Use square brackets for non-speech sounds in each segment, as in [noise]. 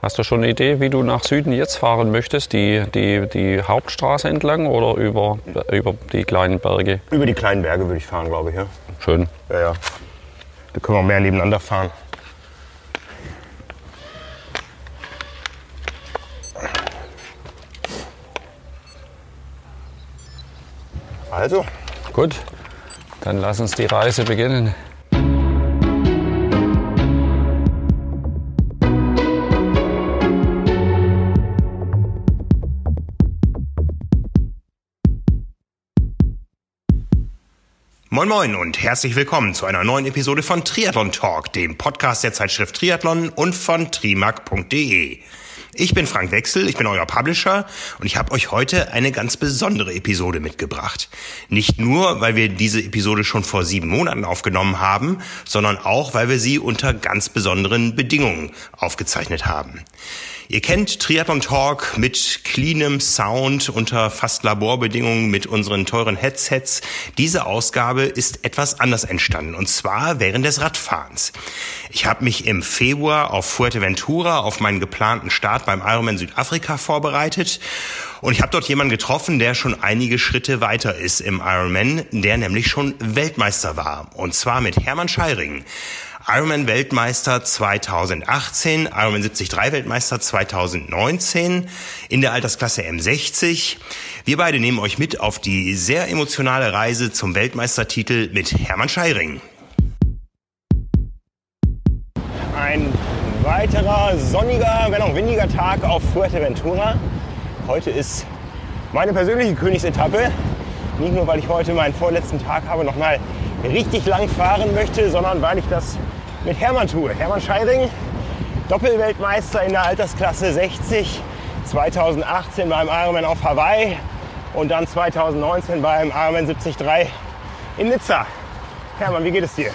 Hast du schon eine Idee, wie du nach Süden jetzt fahren möchtest? Die, die, die Hauptstraße entlang oder über, über die kleinen Berge? Über die kleinen Berge würde ich fahren, glaube ich. Ja? Schön. Ja, ja. Da können wir mehr nebeneinander fahren. Also, Gut, dann lass uns die Reise beginnen. Moin Moin und herzlich willkommen zu einer neuen Episode von Triathlon Talk, dem Podcast der Zeitschrift Triathlon und von trimark.de. Ich bin Frank Wechsel, ich bin euer Publisher und ich habe euch heute eine ganz besondere Episode mitgebracht. Nicht nur, weil wir diese Episode schon vor sieben Monaten aufgenommen haben, sondern auch, weil wir sie unter ganz besonderen Bedingungen aufgezeichnet haben. Ihr kennt Triathlon Talk mit cleanem Sound unter fast Laborbedingungen mit unseren teuren Headsets. Diese Ausgabe ist etwas anders entstanden und zwar während des Radfahrens. Ich habe mich im Februar auf Fuerteventura auf meinen geplanten Start beim Ironman Südafrika vorbereitet und ich habe dort jemanden getroffen, der schon einige Schritte weiter ist im Ironman, der nämlich schon Weltmeister war und zwar mit Hermann Scheiring. Ironman-Weltmeister 2018, Ironman 73 Weltmeister 2019 in der Altersklasse M60. Wir beide nehmen euch mit auf die sehr emotionale Reise zum Weltmeistertitel mit Hermann Scheiring. ein weiterer sonniger, wenn auch windiger Tag auf Fuerteventura. Heute ist meine persönliche Königsetappe. Nicht nur, weil ich heute meinen vorletzten Tag habe, noch mal richtig lang fahren möchte, sondern weil ich das mit Hermann tue. Hermann Scheiring, Doppelweltmeister in der Altersklasse 60, 2018 beim Ironman auf Hawaii und dann 2019 beim Ironman 73 in Nizza. Hermann, wie geht es dir?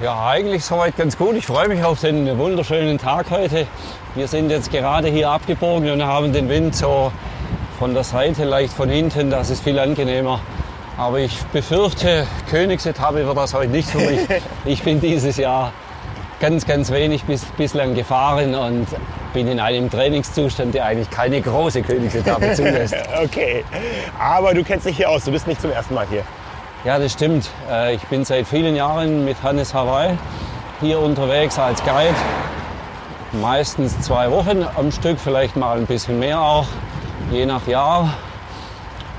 Ja, eigentlich soweit ganz gut. Ich freue mich auf den wunderschönen Tag heute. Wir sind jetzt gerade hier abgebogen und haben den Wind so von der Seite, leicht von hinten. Das ist viel angenehmer. Aber ich befürchte, Königsetappe wird das heute nicht für mich. [laughs] Ich bin dieses Jahr ganz, ganz wenig bis, bislang gefahren und bin in einem Trainingszustand, der eigentlich keine große Königsetappe [laughs] zulässt. Okay, aber du kennst dich hier aus, du bist nicht zum ersten Mal hier. Ja, das stimmt. Äh, Ich bin seit vielen Jahren mit Hannes Hawaii hier unterwegs als Guide. Meistens zwei Wochen am Stück, vielleicht mal ein bisschen mehr auch, je nach Jahr.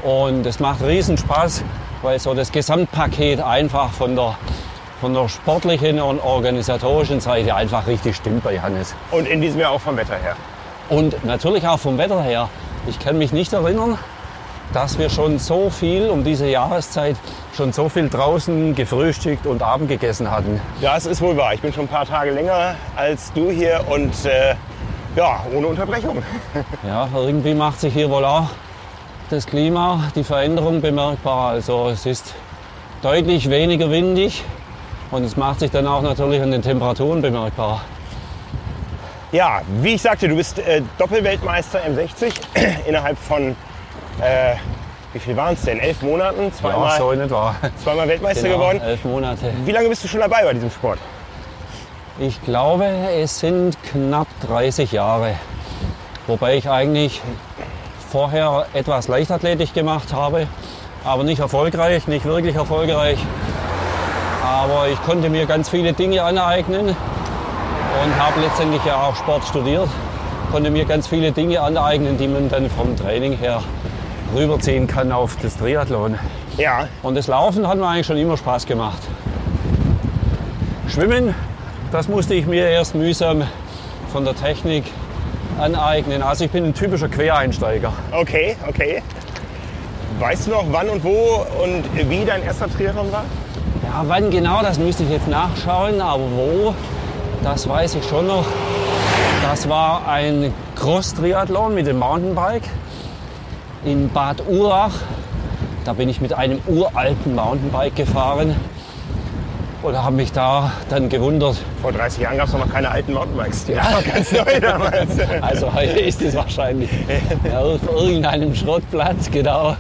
Und es macht riesen Spaß, weil so das Gesamtpaket einfach von der, von der sportlichen und organisatorischen Seite einfach richtig stimmt bei Hannes. Und in diesem Jahr auch vom Wetter her. Und natürlich auch vom Wetter her. Ich kann mich nicht erinnern, dass wir schon so viel um diese Jahreszeit schon so viel draußen gefrühstückt und Abend gegessen hatten. Das ist wohl wahr. Ich bin schon ein paar Tage länger als du hier und äh, ja, ohne Unterbrechung. [laughs] Ja, irgendwie macht sich hier wohl auch das Klima, die Veränderung bemerkbar. Also es ist deutlich weniger windig und es macht sich dann auch natürlich an den Temperaturen bemerkbar. Ja, wie ich sagte, du bist äh, Doppelweltmeister M60 [clears throat] innerhalb von, äh, wie viel waren es denn? Elf Monaten? Zweimal, Ja, so in etwa. zweimal Weltmeister Genau, geworden. elf Monate. Wie lange bist du schon dabei bei diesem Sport? Ich glaube, es sind knapp 30 Jahre. Wobei ich eigentlich vorher etwas Leichtathletik gemacht habe, aber nicht erfolgreich, nicht wirklich erfolgreich. Aber ich konnte mir ganz viele Dinge aneignen und habe letztendlich ja auch Sport studiert. Konnte mir ganz viele Dinge aneignen, die man dann vom Training her rüberziehen kann auf das Triathlon. Ja, Und das Laufen hat mir eigentlich schon immer Spaß gemacht. Schwimmen, das musste ich mir erst mühsam von der Technik aneignen. Also ich bin ein typischer Quereinsteiger. okay, okay. Weißt du noch, wann und wo und wie dein erster Triathlon war? Ja, wann genau, das müsste ich jetzt nachschauen, aber wo, das weiß ich schon noch. Das war ein Cross-Triathlon mit dem Mountainbike in Bad Urach. Da bin ich mit einem uralten Mountainbike gefahren und habe mich da dann gewundert, Vor 30 Jahren gab es noch keine alten Mountainbikes. Die noch ganz neu damals. [laughs] Also heute ist es wahrscheinlich ja, [laughs] auf irgendeinem Schrottplatz, genau.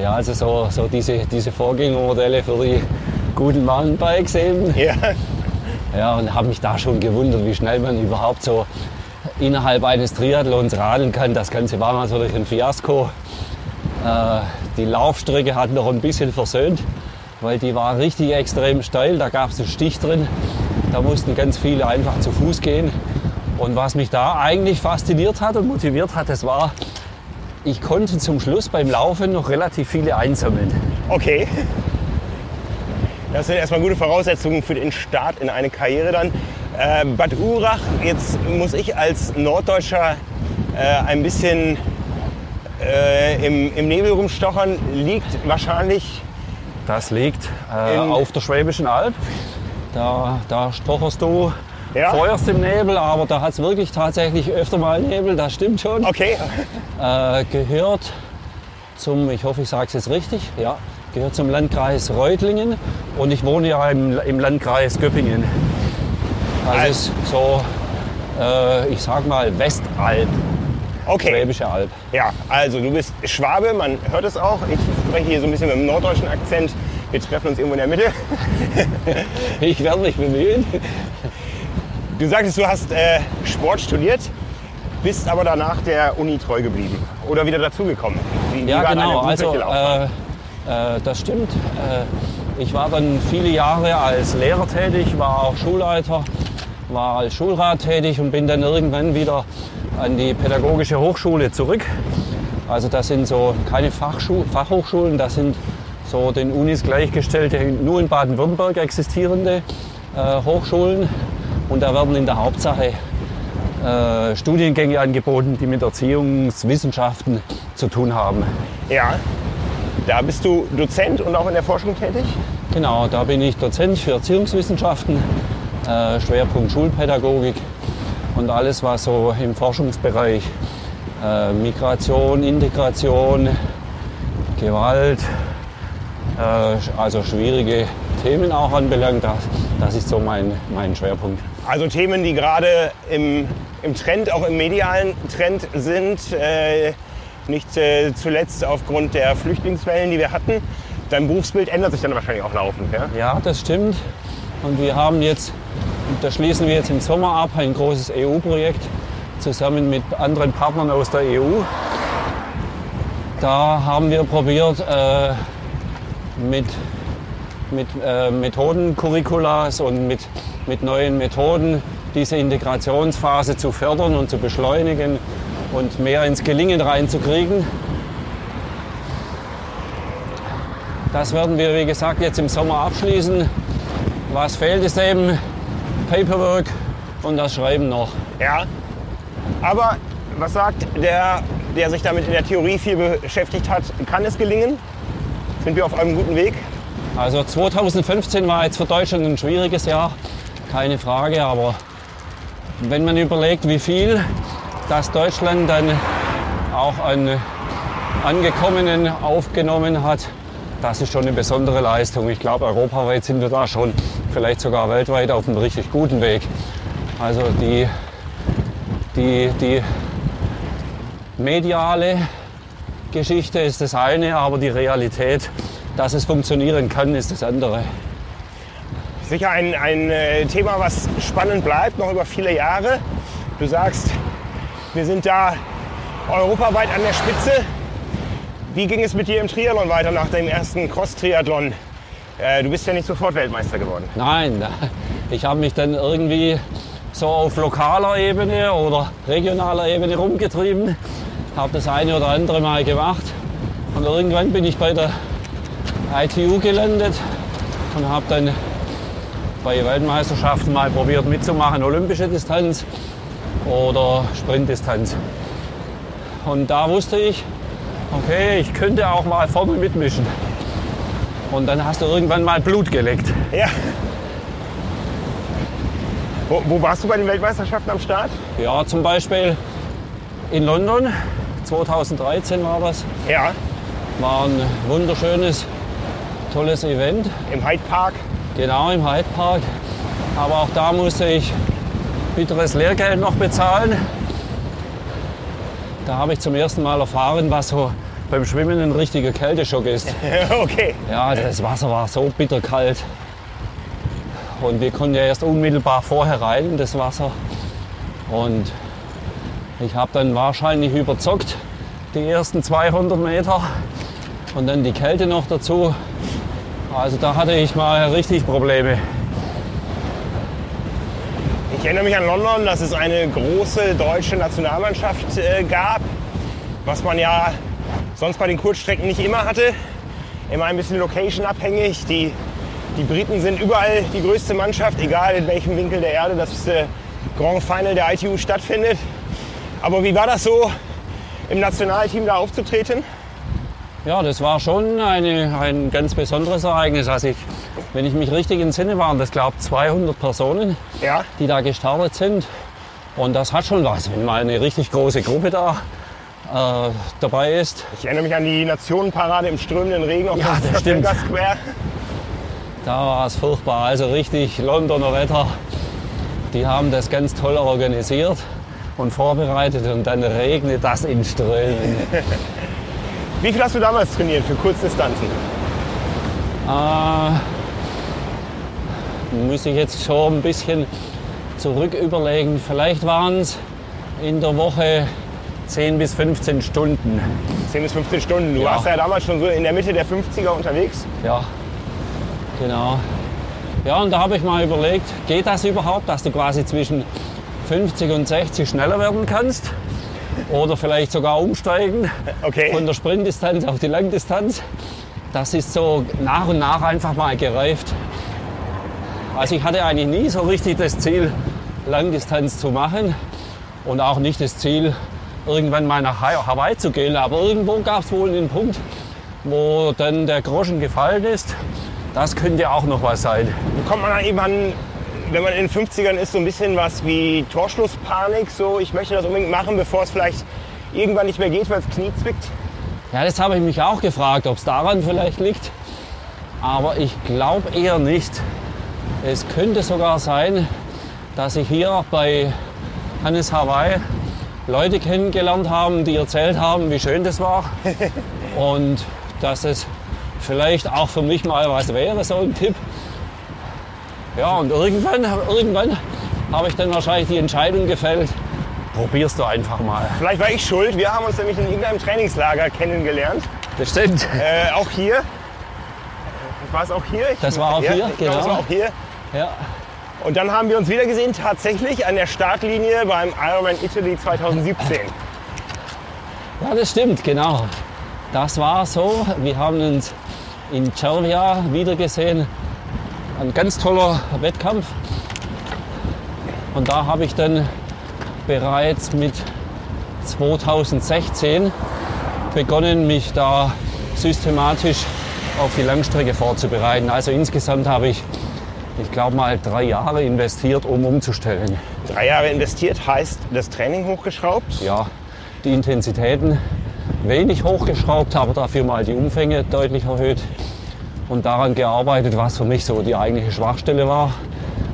Ja, also so, so diese, diese Vorgängermodelle für die guten Mountainbikes eben. ja, Ja, und habe mich da schon gewundert, wie schnell man überhaupt so innerhalb eines Triathlons radeln kann. Das Ganze war natürlich ein Fiasko. Äh, die Laufstrecke hat noch ein bisschen versöhnt, weil die war richtig extrem steil. Da gab es einen Stich drin. Da mussten ganz viele einfach zu Fuß gehen. Und was mich da eigentlich fasziniert hat und motiviert hat, das war, ich konnte zum Schluss beim Laufen noch relativ viele einsammeln. Okay. Das sind erstmal gute Voraussetzungen für den Start in eine Karriere dann. Äh, Bad Urach, jetzt muss ich als Norddeutscher äh, ein bisschen äh, im, im Nebel rumstochern, liegt wahrscheinlich Das liegt äh, auf der Schwäbischen Alb. Da, da stocherst du Ja. vorerst im Nebel, aber da hat es wirklich tatsächlich öfter mal Nebel, das stimmt schon. Okay, Äh, gehört zum, ich hoffe, ich sage es jetzt richtig, ja, gehört zum Landkreis Reutlingen und ich wohne ja im, im Landkreis Göppingen. Also es ist so, äh, ich sag mal Westalb, okay. Schwäbische Alb. Ja, also du bist Schwabe, man hört es auch. Ich spreche hier so ein bisschen mit dem norddeutschen Akzent. Wir treffen uns irgendwo in der Mitte. [laughs] Ich werde mich bemühen. Du sagtest, du hast äh, Sport studiert, bist aber danach der Uni treu geblieben oder wieder dazugekommen. Ja, genau. Also, äh, äh, das stimmt. Äh, ich war dann viele Jahre als Lehrer tätig, war auch Schulleiter, war als Schulrat tätig und bin dann irgendwann wieder an die Pädagogische Hochschule zurück. Also das sind so keine Fachschu Fachhochschulen, das sind so den Unis gleichgestellte, nur in Baden-Württemberg existierende äh, Hochschulen. Und da werden in der Hauptsache äh, Studiengänge angeboten, die mit Erziehungswissenschaften zu tun haben. ja, da bist du Dozent und auch in der Forschung tätig? Genau, da bin ich Dozent für Erziehungswissenschaften, äh, Schwerpunkt Schulpädagogik und alles, was so im Forschungsbereich äh, Migration, Integration, Gewalt, äh, also schwierige Themen auch anbelangt. Das, das ist so mein, mein Schwerpunkt. Also Themen, die gerade im, im Trend, auch im medialen Trend sind, äh, nicht zuletzt aufgrund der Flüchtlingswellen, die wir hatten. Dein Berufsbild ändert sich dann wahrscheinlich auch laufend, ja? Ja, das stimmt. Und wir haben jetzt, das schließen wir jetzt im Sommer ab, ein großes EU-Projekt zusammen mit anderen Partnern aus der EU. Da haben wir probiert, äh, mit, mit äh, Methodencurriculas und mit, mit neuen Methoden diese Integrationsphase zu fördern und zu beschleunigen und mehr ins Gelingen reinzukriegen. Das werden wir, wie gesagt, jetzt im Sommer abschließen. Was fehlt, ist eben Paperwork und das Schreiben noch. Ja. Aber was sagt der, der sich damit in der Theorie viel beschäftigt hat, kann es gelingen? Sind wir auf einem guten Weg? Also 2015 war jetzt für Deutschland ein schwieriges Jahr, keine Frage, aber wenn man überlegt, wie viel das Deutschland dann auch an Angekommenen aufgenommen hat, das ist schon eine besondere Leistung. Ich glaube, europaweit sind wir da schon, vielleicht sogar weltweit auf einem richtig guten Weg. Also die, die, die mediale Geschichte ist das eine, aber die Realität, dass es funktionieren kann, ist das andere. Sicher ein, ein äh, Thema, was spannend bleibt, noch über viele Jahre. Du sagst, wir sind da europaweit an der Spitze. Wie ging es mit dir im Triathlon weiter nach dem ersten Cross-Triathlon? Äh, du bist ja nicht sofort Weltmeister geworden. Nein, [laughs] ich habe mich dann irgendwie so auf lokaler Ebene oder regionaler Ebene rumgetrieben, habe das eine oder andere Mal gemacht und irgendwann bin ich bei der ITU gelandet und habe dann bei Weltmeisterschaften mal probiert mitzumachen, olympische Distanz oder Sprintdistanz. Und da wusste ich, okay, ich könnte auch mal vorne mitmischen. Und dann hast du irgendwann mal Blut geleckt. Ja. Wo, wo warst du bei den Weltmeisterschaften am Start? Ja, zum Beispiel in London, 2013 war das. Ja, War ein wunderschönes, tolles Event. im Hyde Park. Genau im Hyde Park. Aber auch da musste ich bitteres Lehrgeld noch bezahlen. Da habe ich zum ersten Mal erfahren, was so beim Schwimmen ein richtiger Kälteschock ist. [laughs] okay. Ja, das Wasser war so bitterkalt. Und wir konnten ja erst unmittelbar vorher rein in das Wasser. Und ich habe dann wahrscheinlich überzockt die ersten 200 Meter und dann die Kälte noch dazu. Also da hatte ich mal richtig Probleme. Ich erinnere mich an London, dass es eine große deutsche Nationalmannschaft äh, gab, was man ja sonst bei den Kurzstrecken nicht immer hatte. Immer ein bisschen location-abhängig. Die, die Briten sind überall die größte Mannschaft, egal in welchem Winkel der Erde das äh, Grand Final der ITU stattfindet. Aber wie war das so, im Nationalteam da aufzutreten? Ja, das war schon eine, ein ganz besonderes Ereignis. Also ich, wenn ich mich richtig entsinne, waren das glaube ich 200 Personen, Ja, die da gestartet sind. Und das hat schon was, wenn mal eine richtig große Gruppe da äh, dabei ist. ich erinnere mich an die Nationenparade im strömenden Regen auf Ja, dem. Trafalgar Square. Da war es furchtbar, also richtig Londoner Wetter. Die haben das ganz toll organisiert und vorbereitet und dann regnet das in Strömen. [laughs] Wie viel hast du damals trainiert für Kurzdistanzen? Äh, muss ich jetzt schon ein bisschen zurück überlegen. Vielleicht waren es in der Woche 10 bis 15 Stunden. 10 bis 15 Stunden. Du Ja. warst ja damals schon so in der Mitte der 50er unterwegs. Ja, genau. Ja, und da habe ich mal überlegt, geht das überhaupt, dass du quasi zwischen 50 und 60 schneller werden kannst? Oder vielleicht sogar umsteigen Okay. von der Sprintdistanz auf die Langdistanz. Das ist so nach und nach einfach mal gereift. Also ich hatte eigentlich nie so richtig das Ziel, Langdistanz zu machen und auch nicht das Ziel, irgendwann mal nach Ha- Hawaii zu gehen. Aber irgendwo gab es wohl einen Punkt, wo dann der Groschen gefallen ist. Das könnte auch noch was sein. Kommt man dann eben wenn man in den 50ern ist, so ein bisschen was wie Torschlusspanik? So, ich möchte das unbedingt machen, bevor es vielleicht irgendwann nicht mehr geht, weil das Knie zwickt? Ja, das habe ich mich auch gefragt, ob es daran vielleicht liegt. Aber ich glaube eher nicht. Es könnte sogar sein, dass ich hier bei Hannes Hawaii Leute kennengelernt haben, die erzählt haben, wie schön das war. [laughs] Und dass es vielleicht auch für mich mal was wäre, so ein Tipp. Ja, und irgendwann, irgendwann habe ich dann wahrscheinlich die Entscheidung gefällt, probierst du einfach mal. Vielleicht war ich schuld. Wir haben uns nämlich in irgendeinem Trainingslager kennengelernt. Das stimmt. Äh, auch hier. War es auch hier? Ich, Das war auch ja, hier, glaube, Das genau. war auch hier. Ja. Und dann haben wir uns wieder gesehen, tatsächlich an der Startlinie beim Ironman Italy 2017. Ja, das stimmt, genau. Das war so. Wir haben uns in Cervia wiedergesehen. Ein ganz toller Wettkampf. Und da habe ich dann bereits mit 2016 begonnen, mich da systematisch auf die Langstrecke vorzubereiten. Also insgesamt habe ich, ich glaube mal, drei Jahre investiert, um umzustellen. Drei Jahre investiert heißt das Training hochgeschraubt. ja, die Intensitäten wenig hochgeschraubt, aber dafür mal die Umfänge deutlich erhöht und daran gearbeitet, was für mich so die eigentliche Schwachstelle war.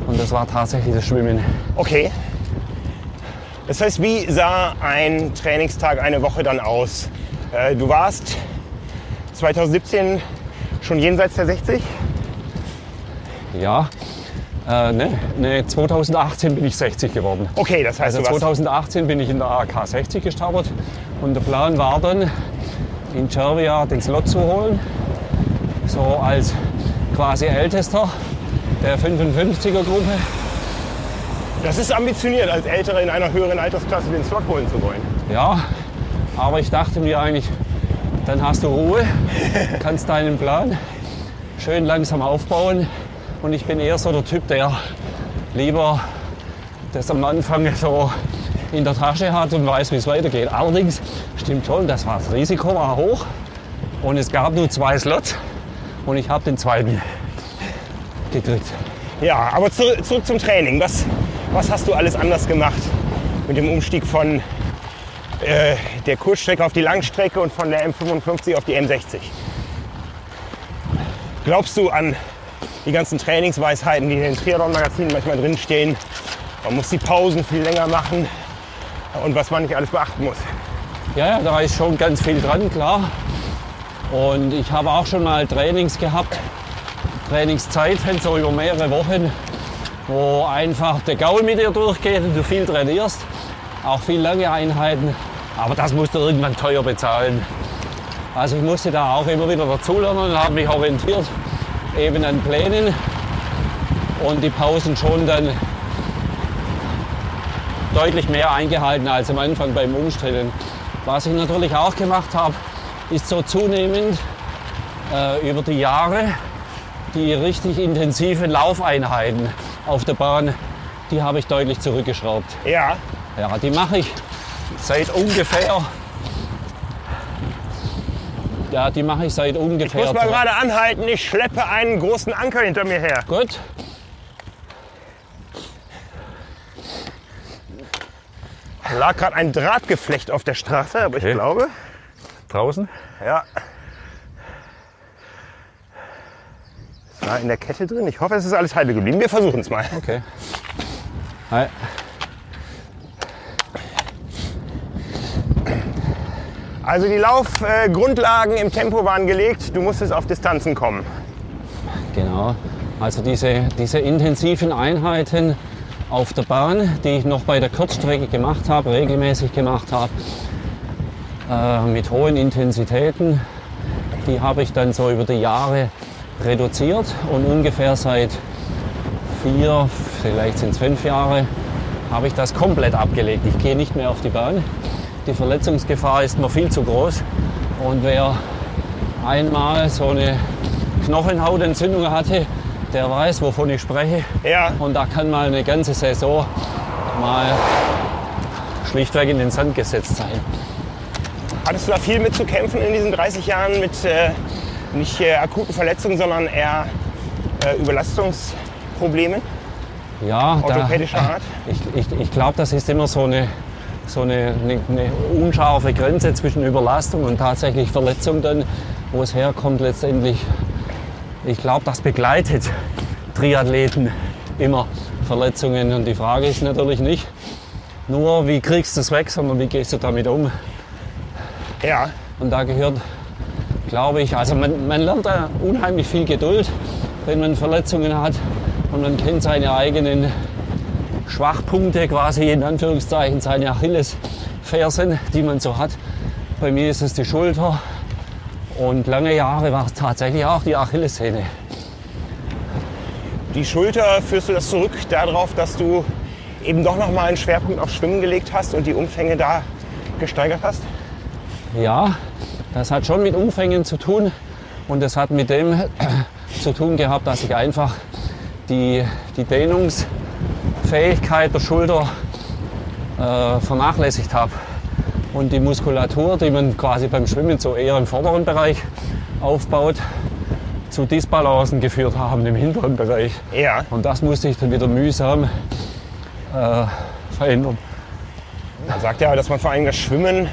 Und das war tatsächlich das Schwimmen. Okay. Das heißt, wie sah ein Trainingstag, eine Woche dann aus? Äh, Du warst 2017 schon jenseits der 60? Ja, äh, ne, ne, 2018 bin ich 60 geworden. Okay, das heißt, Also du warst 2018 bin ich in der AK 60 gestartet und der Plan war dann, in Cervia den Slot zu holen. So als quasi Ältester der 55er Gruppe. Das ist ambitioniert, als Ältere in einer höheren Altersklasse den Slot holen zu wollen. Ja, aber ich dachte mir eigentlich, dann hast du Ruhe, [laughs] kannst deinen Plan schön langsam aufbauen. Und ich bin eher so der Typ, der lieber das am Anfang so in der Tasche hat und weiß, wie es weitergeht. Allerdings stimmt schon, das, war, das Risiko war hoch und es gab nur zwei Slots und ich habe den zweiten gekriegt. Ja, aber zu, zurück zum Training. Was, was hast du alles anders gemacht mit dem Umstieg von äh, der Kurzstrecke auf die Langstrecke und von der M55 auf die M60? Glaubst du an die ganzen Trainingsweisheiten, die in den Triathlon-Magazinen manchmal drinstehen? Man muss die Pausen viel länger machen und was man nicht alles beachten muss. Ja, ja, da ist schon ganz viel dran, klar. Und ich habe auch schon mal Trainings gehabt, Trainingszeiten, [laughs] so über mehrere Wochen, wo einfach der Gaul mit dir durchgeht und du viel trainierst. Auch viel lange Einheiten. Aber das musst du irgendwann teuer bezahlen. Also ich musste da auch immer wieder dazulernen und habe mich orientiert eben an Plänen und die Pausen schon dann deutlich mehr eingehalten als am Anfang beim Umstellen. Was ich natürlich auch gemacht habe, ist so zunehmend äh, über die Jahre die richtig intensiven Laufeinheiten auf der Bahn, die habe ich deutlich zurückgeschraubt. Ja. Ja, die mache ich seit ungefähr. Ja, die mache ich seit Ich ungefähr. muss mal gerade anhalten, ich schleppe einen großen Anker hinter mir her. Gut. Da lag gerade ein Drahtgeflecht auf der Straße, aber Okay. ich glaube, Draußen? ja. Es war in der Kette drin. Ich hoffe, es ist alles heile geblieben. Wir versuchen es mal. Okay. Hi. Also die Laufgrundlagen im Tempo waren gelegt. Du musstest auf Distanzen kommen. Genau. Also diese, diese intensiven Einheiten auf der Bahn, die ich noch bei der Kurzstrecke gemacht habe, regelmäßig gemacht habe, äh, mit hohen Intensitäten, die habe ich dann so über die Jahre reduziert und ungefähr seit vier, vielleicht sind es fünf Jahre, habe ich das komplett abgelegt. Ich gehe nicht mehr auf die Bahn. Die Verletzungsgefahr ist mir viel zu groß. Und wer einmal so eine Knochenhautentzündung hatte, der weiß, wovon ich spreche. Ja, Und da kann mal eine ganze Saison mal schlichtweg in den Sand gesetzt sein. Hattest du da viel mitzukämpfen in diesen 30 Jahren mit äh, nicht äh, akuten Verletzungen, sondern eher äh, Überlastungsproblemen Ja, da, orthopädischer Art? ich, ich, ich glaube, das ist immer so eine, so eine, eine, eine unscharfe Grenze zwischen Überlastung und tatsächlich Verletzung dann, wo es herkommt letztendlich. Ich glaube, das begleitet Triathleten immer Verletzungen. Und die Frage ist natürlich nicht nur, wie kriegst du es weg, sondern wie gehst du damit um. Ja, Und da gehört, glaube ich, also man, man lernt da unheimlich viel Geduld, wenn man Verletzungen hat und man kennt seine eigenen Schwachpunkte, quasi in Anführungszeichen seine Achillesfersen, die man so hat. Bei mir ist es die Schulter und lange Jahre war es tatsächlich auch die Achillessehne. die Schulter führst du das zurück darauf, dass du eben doch noch mal einen Schwerpunkt auf Schwimmen gelegt hast und die Umfänge da gesteigert hast? Ja, das hat schon mit Umfängen zu tun und das hat mit dem [coughs] zu tun gehabt, dass ich einfach die, die Dehnungsfähigkeit der Schulter äh, vernachlässigt habe. Und die Muskulatur, die man quasi beim Schwimmen so eher im vorderen Bereich aufbaut, zu Disbalancen geführt haben im hinteren Bereich. Ja. Und das musste ich dann wieder mühsam äh, verändern. Man sagt ja, dass man vor allem das Schwimmen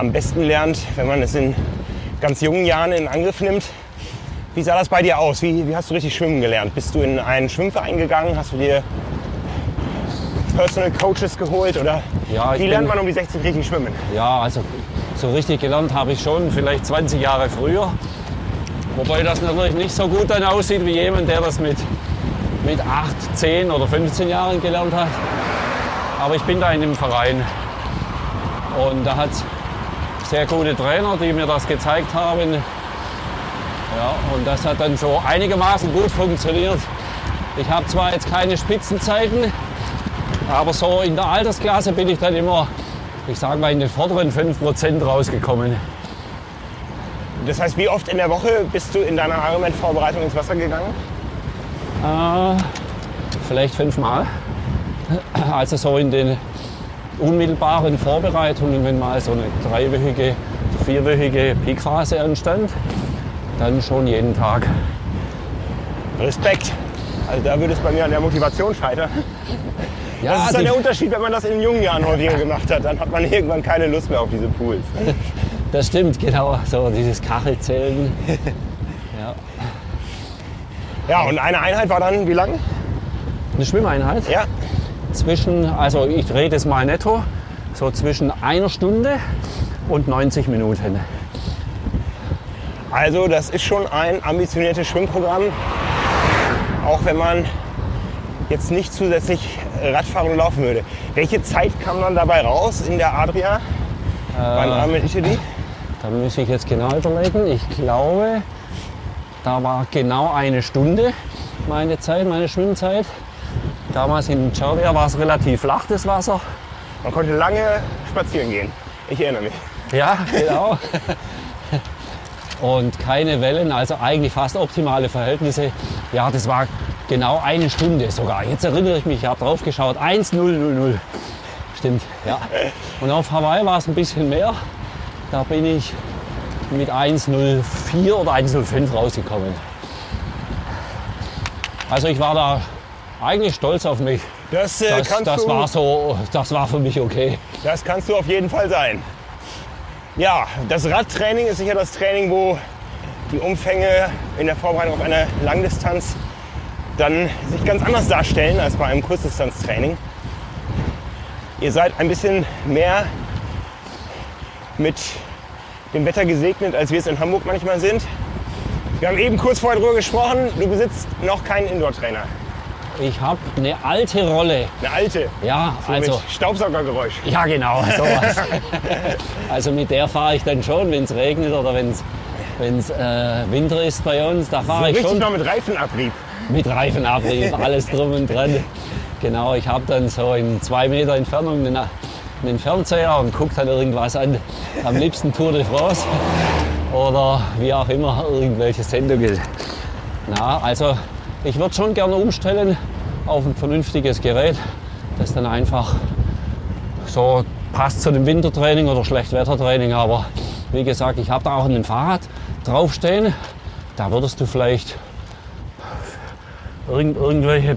am besten lernt, wenn man es in ganz jungen Jahren in Angriff nimmt. Wie sah das bei dir aus? Wie, wie hast du richtig schwimmen gelernt? Bist du in einen Schwimmverein gegangen? Hast du dir Personal Coaches geholt? Oder Ja, wie lernt man um die 60 richtig schwimmen? Ja, also so richtig gelernt habe ich schon, vielleicht 20 Jahre früher. Wobei das natürlich nicht so gut dann aussieht wie jemand, der das mit, mit 8, 10 oder 15 Jahren gelernt hat. Aber ich bin da in einem Verein. Und da hat sehr gute Trainer, die mir das gezeigt haben. Ja, und das hat dann so einigermaßen gut funktioniert. Ich habe zwar jetzt keine Spitzenzeiten, aber so in der Altersklasse bin ich dann immer, ich sage mal, in den vorderen 5% rausgekommen. Das heißt, wie oft in der Woche bist du in deiner Ironman-Vorbereitung ins Wasser gegangen? Äh, vielleicht fünfmal. Also so in den unmittelbaren Vorbereitungen, wenn mal so eine dreiwöchige, vierwöchige Peakphase anstand, dann schon jeden Tag. Respekt. Also da würde es bei mir an der Motivation scheitern. Ja, Das ist dann der Unterschied, wenn man das in jungen Jahren häufiger gemacht hat. Dann hat man irgendwann keine Lust mehr auf diese Pools. das stimmt, genau. So dieses Kachelzählen. Ja. Ja, und eine Einheit war dann wie lang? Eine Schwimmeinheit. Ja. Zwischen, also ich rede es mal netto, so zwischen einer Stunde und 90 Minuten. Also das ist schon ein ambitioniertes Schwimmprogramm. Auch wenn man jetzt nicht zusätzlich Radfahren und laufen würde. Welche Zeit kam dann dabei raus in der Adria beim Ironman Italy? Da muss ich jetzt genau überlegen. Ich glaube, da war genau eine Stunde meine Zeit, meine Schwimmzeit. Damals in Cervia war es relativ flach, das Wasser. Man konnte lange spazieren gehen. Ich erinnere mich. Ja, genau. Und keine Wellen, also eigentlich fast optimale Verhältnisse. Ja, das war genau eine Stunde sogar. Jetzt erinnere ich mich, ich habe drauf geschaut. 1,000. Stimmt, ja. Und auf Hawaii war es ein bisschen mehr. Da bin ich mit 1,04 oder 1,05 rausgekommen. Also ich war da eigentlich stolz auf mich. Das, äh, Das, kannst das du, war so, das war für mich okay. das kannst du auf jeden Fall sein. Ja, das Radtraining ist sicher das Training, wo die Umfänge in der Vorbereitung auf eine Langdistanz dann sich ganz anders darstellen als bei einem Kurzdistanztraining. Ihr seid ein bisschen mehr mit dem Wetter gesegnet, als wir es in Hamburg manchmal sind. Wir haben eben kurz vorher darüber gesprochen, du besitzt noch keinen Indoor-Trainer. Ich habe eine alte Rolle. Eine alte, Ja, so also Staubsaugergeräusch. Ja, genau, [laughs] sowas. also mit der fahre ich dann schon, wenn es regnet oder wenn es äh, Winter ist bei uns. Da So fahre ich richtig schon noch mit Reifenabrieb. mit Reifenabrieb, [laughs] alles drum und dran. Genau, ich habe dann so in zwei Meter Entfernung einen, einen Fernseher und gucke dann irgendwas an. Am liebsten Tour de France oder wie auch immer, irgendwelche Sendungen. Na, also ich würde schon gerne umstellen auf ein vernünftiges Gerät, das dann einfach so passt zu dem Wintertraining oder Schlechtwettertraining. Aber wie gesagt, ich habe da auch ein Fahrrad draufstehen. Da würdest du vielleicht irgend, irgendwelche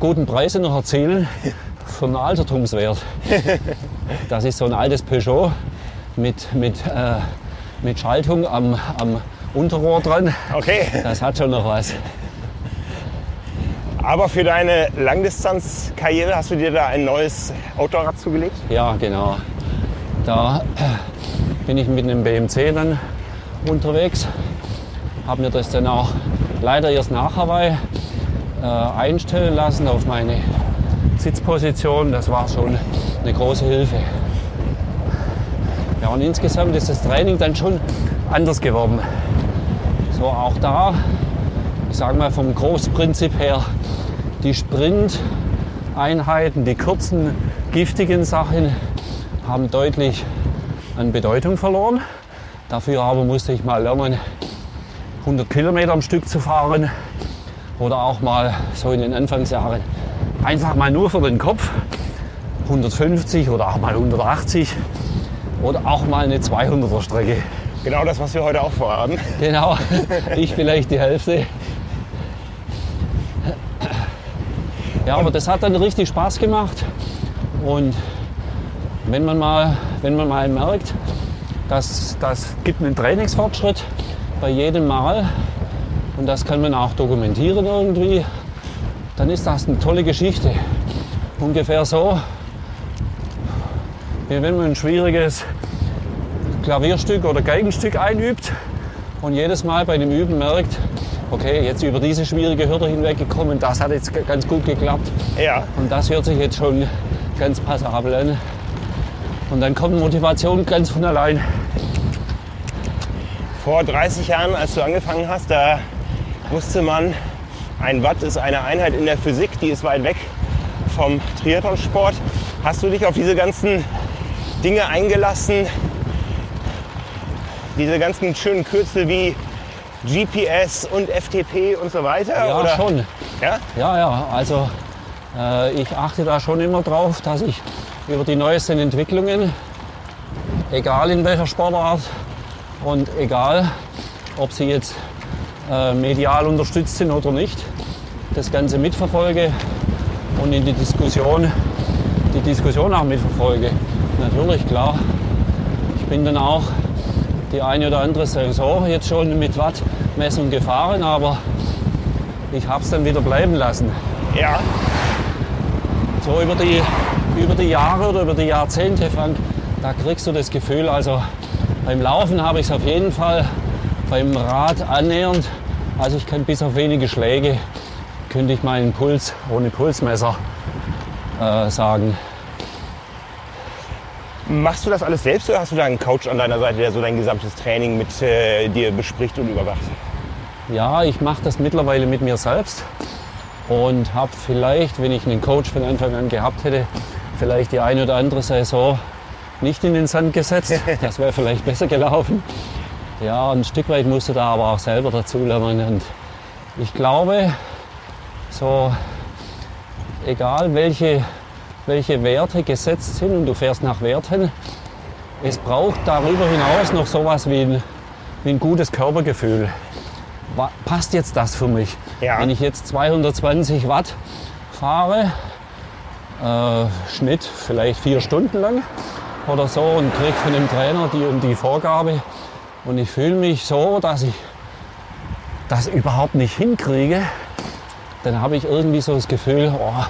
guten Preise noch erzielen [laughs] für einen Altertumswert. Das ist so ein altes Peugeot mit, mit, äh, mit Schaltung am, am Unterrohr dran. Okay, Das hat schon noch was. Aber für deine Langdistanzkarriere hast du dir da ein neues Outdoorrad zugelegt? Ja, genau. Da bin ich mit einem BMC dann unterwegs. Habe mir das dann auch leider erst nach Hawaii äh, einstellen lassen auf meine Sitzposition. Das war schon eine große Hilfe. Ja, und insgesamt ist das Training dann schon anders geworden. So auch da, ich sage mal vom Großprinzip her, die Sprint-Einheiten, die kurzen, giftigen Sachen haben deutlich an Bedeutung verloren. Dafür aber musste ich mal lernen, 100 Kilometer am Stück zu fahren oder auch mal so in den Anfangsjahren einfach mal nur für den Kopf 150 oder auch mal 180 oder auch mal eine 200er Strecke. Genau das, was wir heute auch vorhaben. Genau, [laughs] ich vielleicht die Hälfte. Ja, aber das hat dann richtig Spaß gemacht. Und wenn man mal, wenn man mal merkt, dass das gibt einen Trainingsfortschritt bei jedem Mal und das kann man auch dokumentieren irgendwie, dann ist das eine tolle Geschichte. Ungefähr so, wie wenn man ein schwieriges Klavierstück oder Geigenstück einübt und jedes Mal bei dem Üben merkt, okay, jetzt über diese schwierige Hürde hinweggekommen, das hat jetzt ganz gut geklappt Ja, und das hört sich jetzt schon ganz passabel an. Und dann kommt Motivation ganz von allein. vor 30 Jahren, als du angefangen hast, da wusste man, ein Watt ist eine Einheit in der Physik, die ist weit weg vom Triathlonsport. Hast du dich auf diese ganzen Dinge eingelassen? Diese ganzen schönen Kürzel wie GPS und FTP und so weiter? Ja, oder? schon. Ja? Ja, ja, also äh, ich achte da schon immer drauf, dass ich über die neuesten Entwicklungen, egal in welcher Sportart und egal, ob sie jetzt äh, medial unterstützt sind oder nicht, das Ganze mitverfolge und in die Diskussion, die Diskussion auch mitverfolge. Natürlich, klar. Ich bin dann auch die eine oder andere Saison jetzt schon mit Wattmessung gefahren, aber ich habe es dann wieder bleiben lassen. Ja. So über die, über die Jahre oder über die Jahrzehnte, Frank, da kriegst du das Gefühl, also beim Laufen habe ich es auf jeden Fall, beim Rad annähernd, also ich kann bis auf wenige Schläge, könnte ich meinen Puls ohne Pulsmesser äh, sagen. Machst du das alles selbst oder hast du da einen Coach an deiner Seite, der so dein gesamtes Training mit äh, dir bespricht und überwacht? Ja, ich mache das mittlerweile mit mir selbst und habe vielleicht, wenn ich einen Coach von Anfang an gehabt hätte, vielleicht die eine oder andere Saison nicht in den Sand gesetzt. [laughs] Das wäre vielleicht besser gelaufen. Ja, ein Stück weit musst du da aber auch selber dazulernen. Und ich glaube, so egal welche, welche Werte gesetzt sind und du fährst nach Werten, es braucht darüber hinaus noch sowas wie ein, wie ein gutes Körpergefühl. Passt jetzt das für mich? Ja. Wenn ich jetzt 220 Watt fahre, äh, Schnitt vielleicht vier Stunden lang oder so und kriege von dem Trainer die die Vorgabe und ich fühle mich so, dass ich das überhaupt nicht hinkriege, dann habe ich irgendwie so das Gefühl, oh,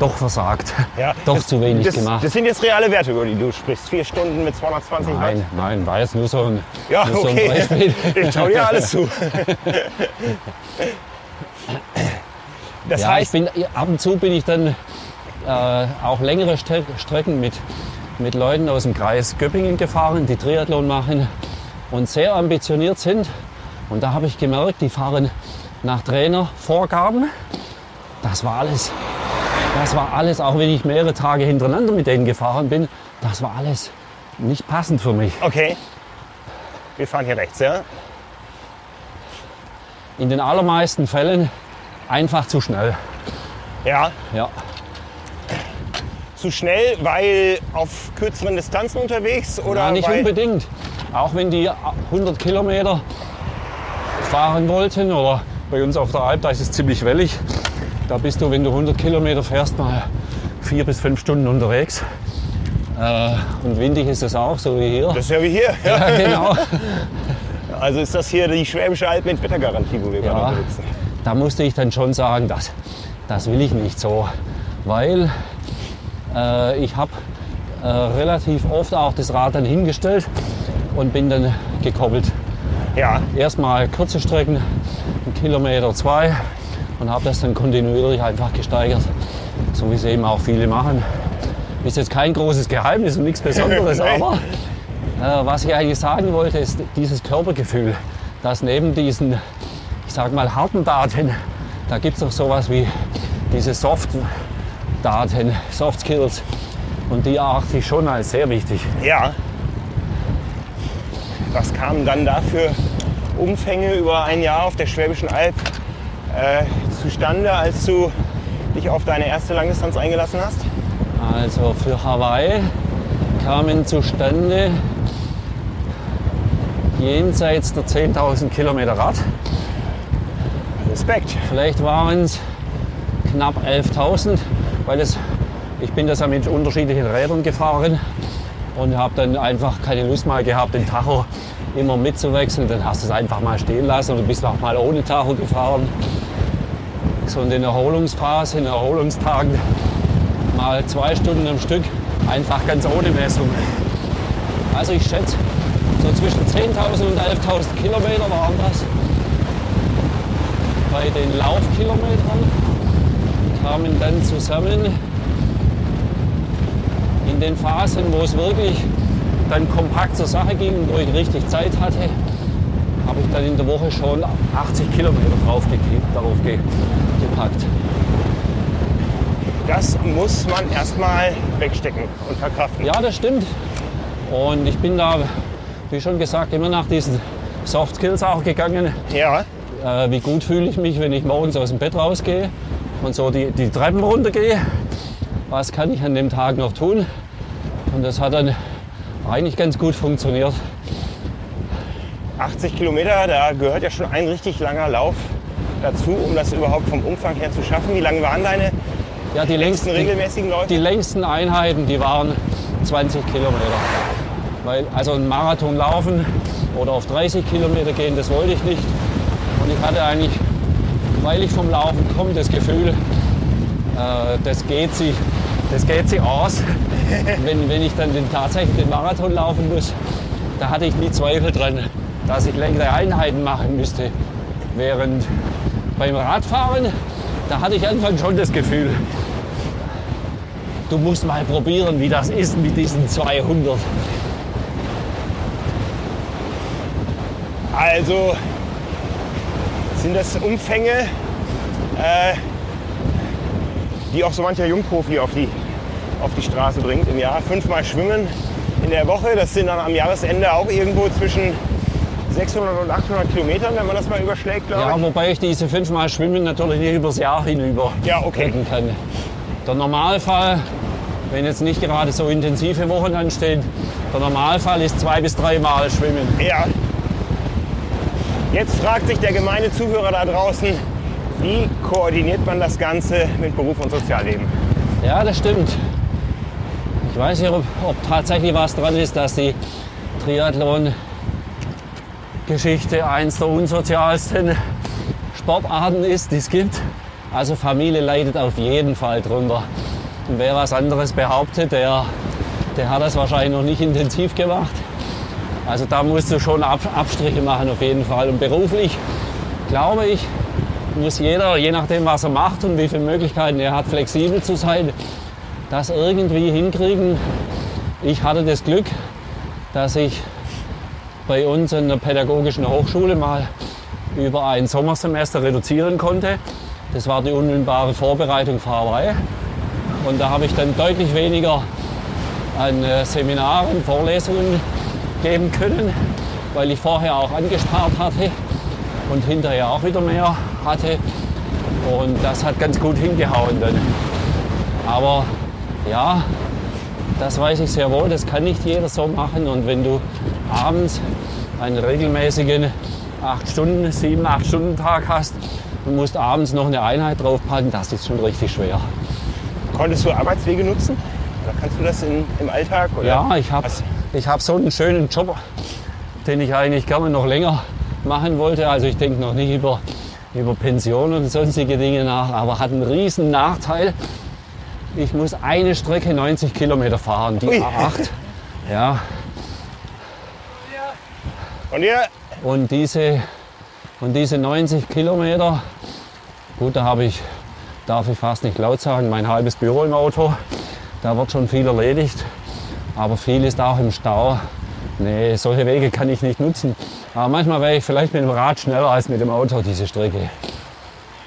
doch versagt, Ja, [laughs] doch das, zu wenig das, gemacht. Das sind jetzt reale Werte, über die du sprichst. Vier Stunden mit 220 Watt. nein, nein, war jetzt nur so ein, Ja, nur so ein okay. Beispiel. [laughs] Ich schau dir alles zu. [laughs] Das Ja, ich heißt, bin, ab und zu bin ich dann äh, auch längere Stre Strecken mit, mit Leuten aus dem Kreis Göppingen gefahren, die Triathlon machen und sehr ambitioniert sind. Und da habe ich gemerkt, die fahren nach Trainervorgaben. Das war alles, das war alles, auch wenn ich mehrere Tage hintereinander mit denen gefahren bin, das war alles nicht passend für mich. okay, wir fahren hier rechts, ja? In den allermeisten Fällen einfach zu schnell. Ja, Ja. zu schnell, weil auf kürzeren Distanzen unterwegs oder Ja, nicht unbedingt. Auch wenn die 100 Kilometer fahren wollten oder bei uns auf der Alp, da ist es ziemlich wellig. Da bist du, wenn du 100 Kilometer fährst, mal vier bis fünf Stunden unterwegs. Äh, und windig ist es auch, so wie hier. Das ist ja wie hier. Ja, [laughs] genau. Also ist das hier die Schwäbische Alb mit Wettergarantie, wo wir gerade Ja, unterwegs sind. da musste ich dann schon sagen, das, das will ich nicht so. Weil äh, ich habe äh, relativ oft auch das Rad dann hingestellt und bin dann gekoppelt. Ja, erstmal kurze Strecken, einen Kilometer, zwei und habe das dann kontinuierlich einfach gesteigert, so wie es eben auch viele machen. Ist jetzt kein großes Geheimnis und nichts Besonderes, [laughs] aber äh, was ich eigentlich sagen wollte, ist dieses Körpergefühl, dass neben diesen, ich sag mal, harten Daten, da gibt es noch sowas wie diese Soft-Daten, Soft Skills und die erachte ich schon als sehr wichtig. ja. Was kamen dann dafür Umfänge über ein Jahr auf der Schwäbischen Alb äh, zustande, als du dich auf deine erste Langdistanz eingelassen hast? Also für Hawaii kamen zustande jenseits der 10.000 Kilometer Rad. Respekt. Vielleicht waren es knapp 11.000, weil es, ich bin das ja mit unterschiedlichen Rädern gefahren und habe dann einfach keine Lust mal gehabt, den Tacho immer mitzuwechseln. Dann hast du es einfach mal stehen lassen oder bist auch mal ohne Tacho gefahren. So in den Erholungsphase, in Erholungstagen mal zwei Stunden am Stück, einfach ganz ohne Messung. Also ich schätze, so zwischen 10.000 und 11.000 Kilometer waren das. Bei den Laufkilometern kamen dann zusammen in den Phasen, wo es wirklich dann kompakt zur Sache ging und wo ich richtig Zeit hatte, habe ich dann in der Woche schon 80 Kilometer drauf darauf ge gepackt. Das muss man erstmal wegstecken und verkraften. Ja, das stimmt. Und ich bin da, wie schon gesagt, immer nach diesen Soft Skills auch gegangen. Ja, Äh, wie gut fühle ich mich, wenn ich morgens aus dem Bett rausgehe und so die, die Treppen runtergehe. Was kann ich an dem Tag noch tun? Und das hat dann eigentlich ganz gut funktioniert. 80 Kilometer, da gehört ja schon ein richtig langer Lauf dazu, um das überhaupt vom Umfang her zu schaffen. Wie lang waren deine Ja, die längsten regelmäßigen Läufe? die längsten Einheiten, die waren 20 Kilometer. Weil, also ein Marathon laufen oder auf 30 Kilometer gehen, das wollte ich nicht. Und ich hatte eigentlich, weil ich vom Laufen komme, das Gefühl, äh, das, geht sich, das geht sich aus. [laughs] wenn, wenn ich dann den, tatsächlich den Marathon laufen muss, da hatte ich nie Zweifel dran, dass ich längere Einheiten machen müsste. Während beim Radfahren da hatte ich anfangs schon das Gefühl, du musst mal probieren, wie das ist mit diesen 200. Also sind das Umfänge, äh, die auch so mancher Jungprofi auf die, auf die Straße bringt im Jahr. Fünfmal schwimmen in der Woche, das sind dann am Jahresende auch irgendwo zwischen 600 und 800 Kilometern, wenn man das mal überschlägt, glaube Ja, ich. wobei ich diese fünfmal Schwimmen natürlich nicht übers Jahr hinüber Ja, okay. retten kann. Der Normalfall, wenn jetzt nicht gerade so intensive Wochen anstehen, der Normalfall ist zwei bis dreimal Schwimmen. Ja. Jetzt fragt sich der gemeine Zuhörer da draußen, wie koordiniert man das Ganze mit Beruf und Sozialleben? Ja, das stimmt. Ich weiß nicht, ob, ob tatsächlich was dran ist, dass die Triathlon-Geschichte eins der unsozialsten Sportarten ist, die es gibt. Also Familie leidet auf jeden Fall drunter. Und wer was anderes behauptet, der, der hat das wahrscheinlich noch nicht intensiv gemacht. Also da musst du schon Ab Abstriche machen auf jeden Fall. Und beruflich, glaube ich, muss jeder, je nachdem was er macht und wie viele Möglichkeiten er hat, flexibel zu sein, das irgendwie hinkriegen. Ich hatte das Glück, dass ich bei uns in der pädagogischen Hochschule mal über ein Sommersemester reduzieren konnte. Das war die unmittelbare Vorbereitung Hawaii. Und da habe ich dann deutlich weniger an äh, Seminaren, Vorlesungen geben können, weil ich vorher auch angespart hatte und hinterher auch wieder mehr hatte. Und das hat ganz gut hingehauen dann. Aber ja, das weiß ich sehr wohl, das kann nicht jeder so machen. Und wenn du abends einen regelmäßigen 8 Stunden, 7, 8 Stunden Tag hast und musst abends noch eine Einheit draufpacken, das ist schon richtig schwer. Konntest du Arbeitswege nutzen? Oder kannst du das in, im Alltag? Oder? Ja, ich habe ich hab so einen schönen Job, den ich eigentlich gerne noch länger machen wollte. Also ich denke noch nicht über, über Pension und sonstige Dinge nach, aber hat einen riesen Nachteil. Ich muss eine Strecke 90 Kilometer fahren, die Ui. A8. Ja, Und ihr? und diese, und diese 90 Kilometer, gut, da habe ich, darf ich fast nicht laut sagen, mein halbes Büro im Auto. Da wird schon viel erledigt, aber viel ist auch im Stau. Nee, solche Wege kann ich nicht nutzen. Aber manchmal wäre ich vielleicht mit dem Rad schneller als mit dem Auto diese Strecke.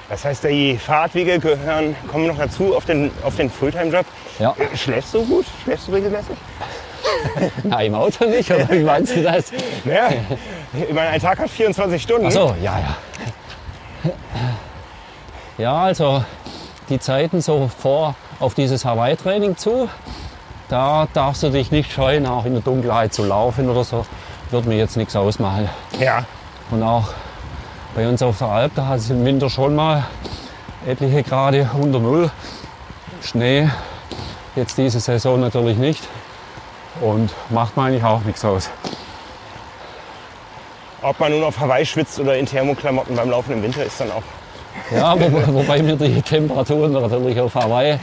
Das heißt, die Fahrtwege gehören, kommen noch dazu auf den, auf den Fulltime-Job. Ja. Schläfst du gut? Schläfst du regelmäßig? [laughs] Nein, im Auto nicht, oder wie meinst du das? Naja, ich meine, ein Tag hat 24 Stunden. Ach so, ja, ja. Ja, also die Zeiten so vor auf dieses Hawaii-Training zu, da darfst du dich nicht scheuen, auch in der Dunkelheit zu laufen oder so. Wird mir jetzt nichts ausmachen. Ja. Und auch bei uns auf der Alp, da hat es im Winter schon mal etliche Grade unter Null. Schnee, jetzt diese Saison natürlich nicht. Und macht mir eigentlich auch nichts aus. Ob man nun auf Hawaii schwitzt oder in Thermoklamotten beim Laufen im Winter ist dann auch. Ja, wo, wobei mir die Temperaturen natürlich auf Hawaii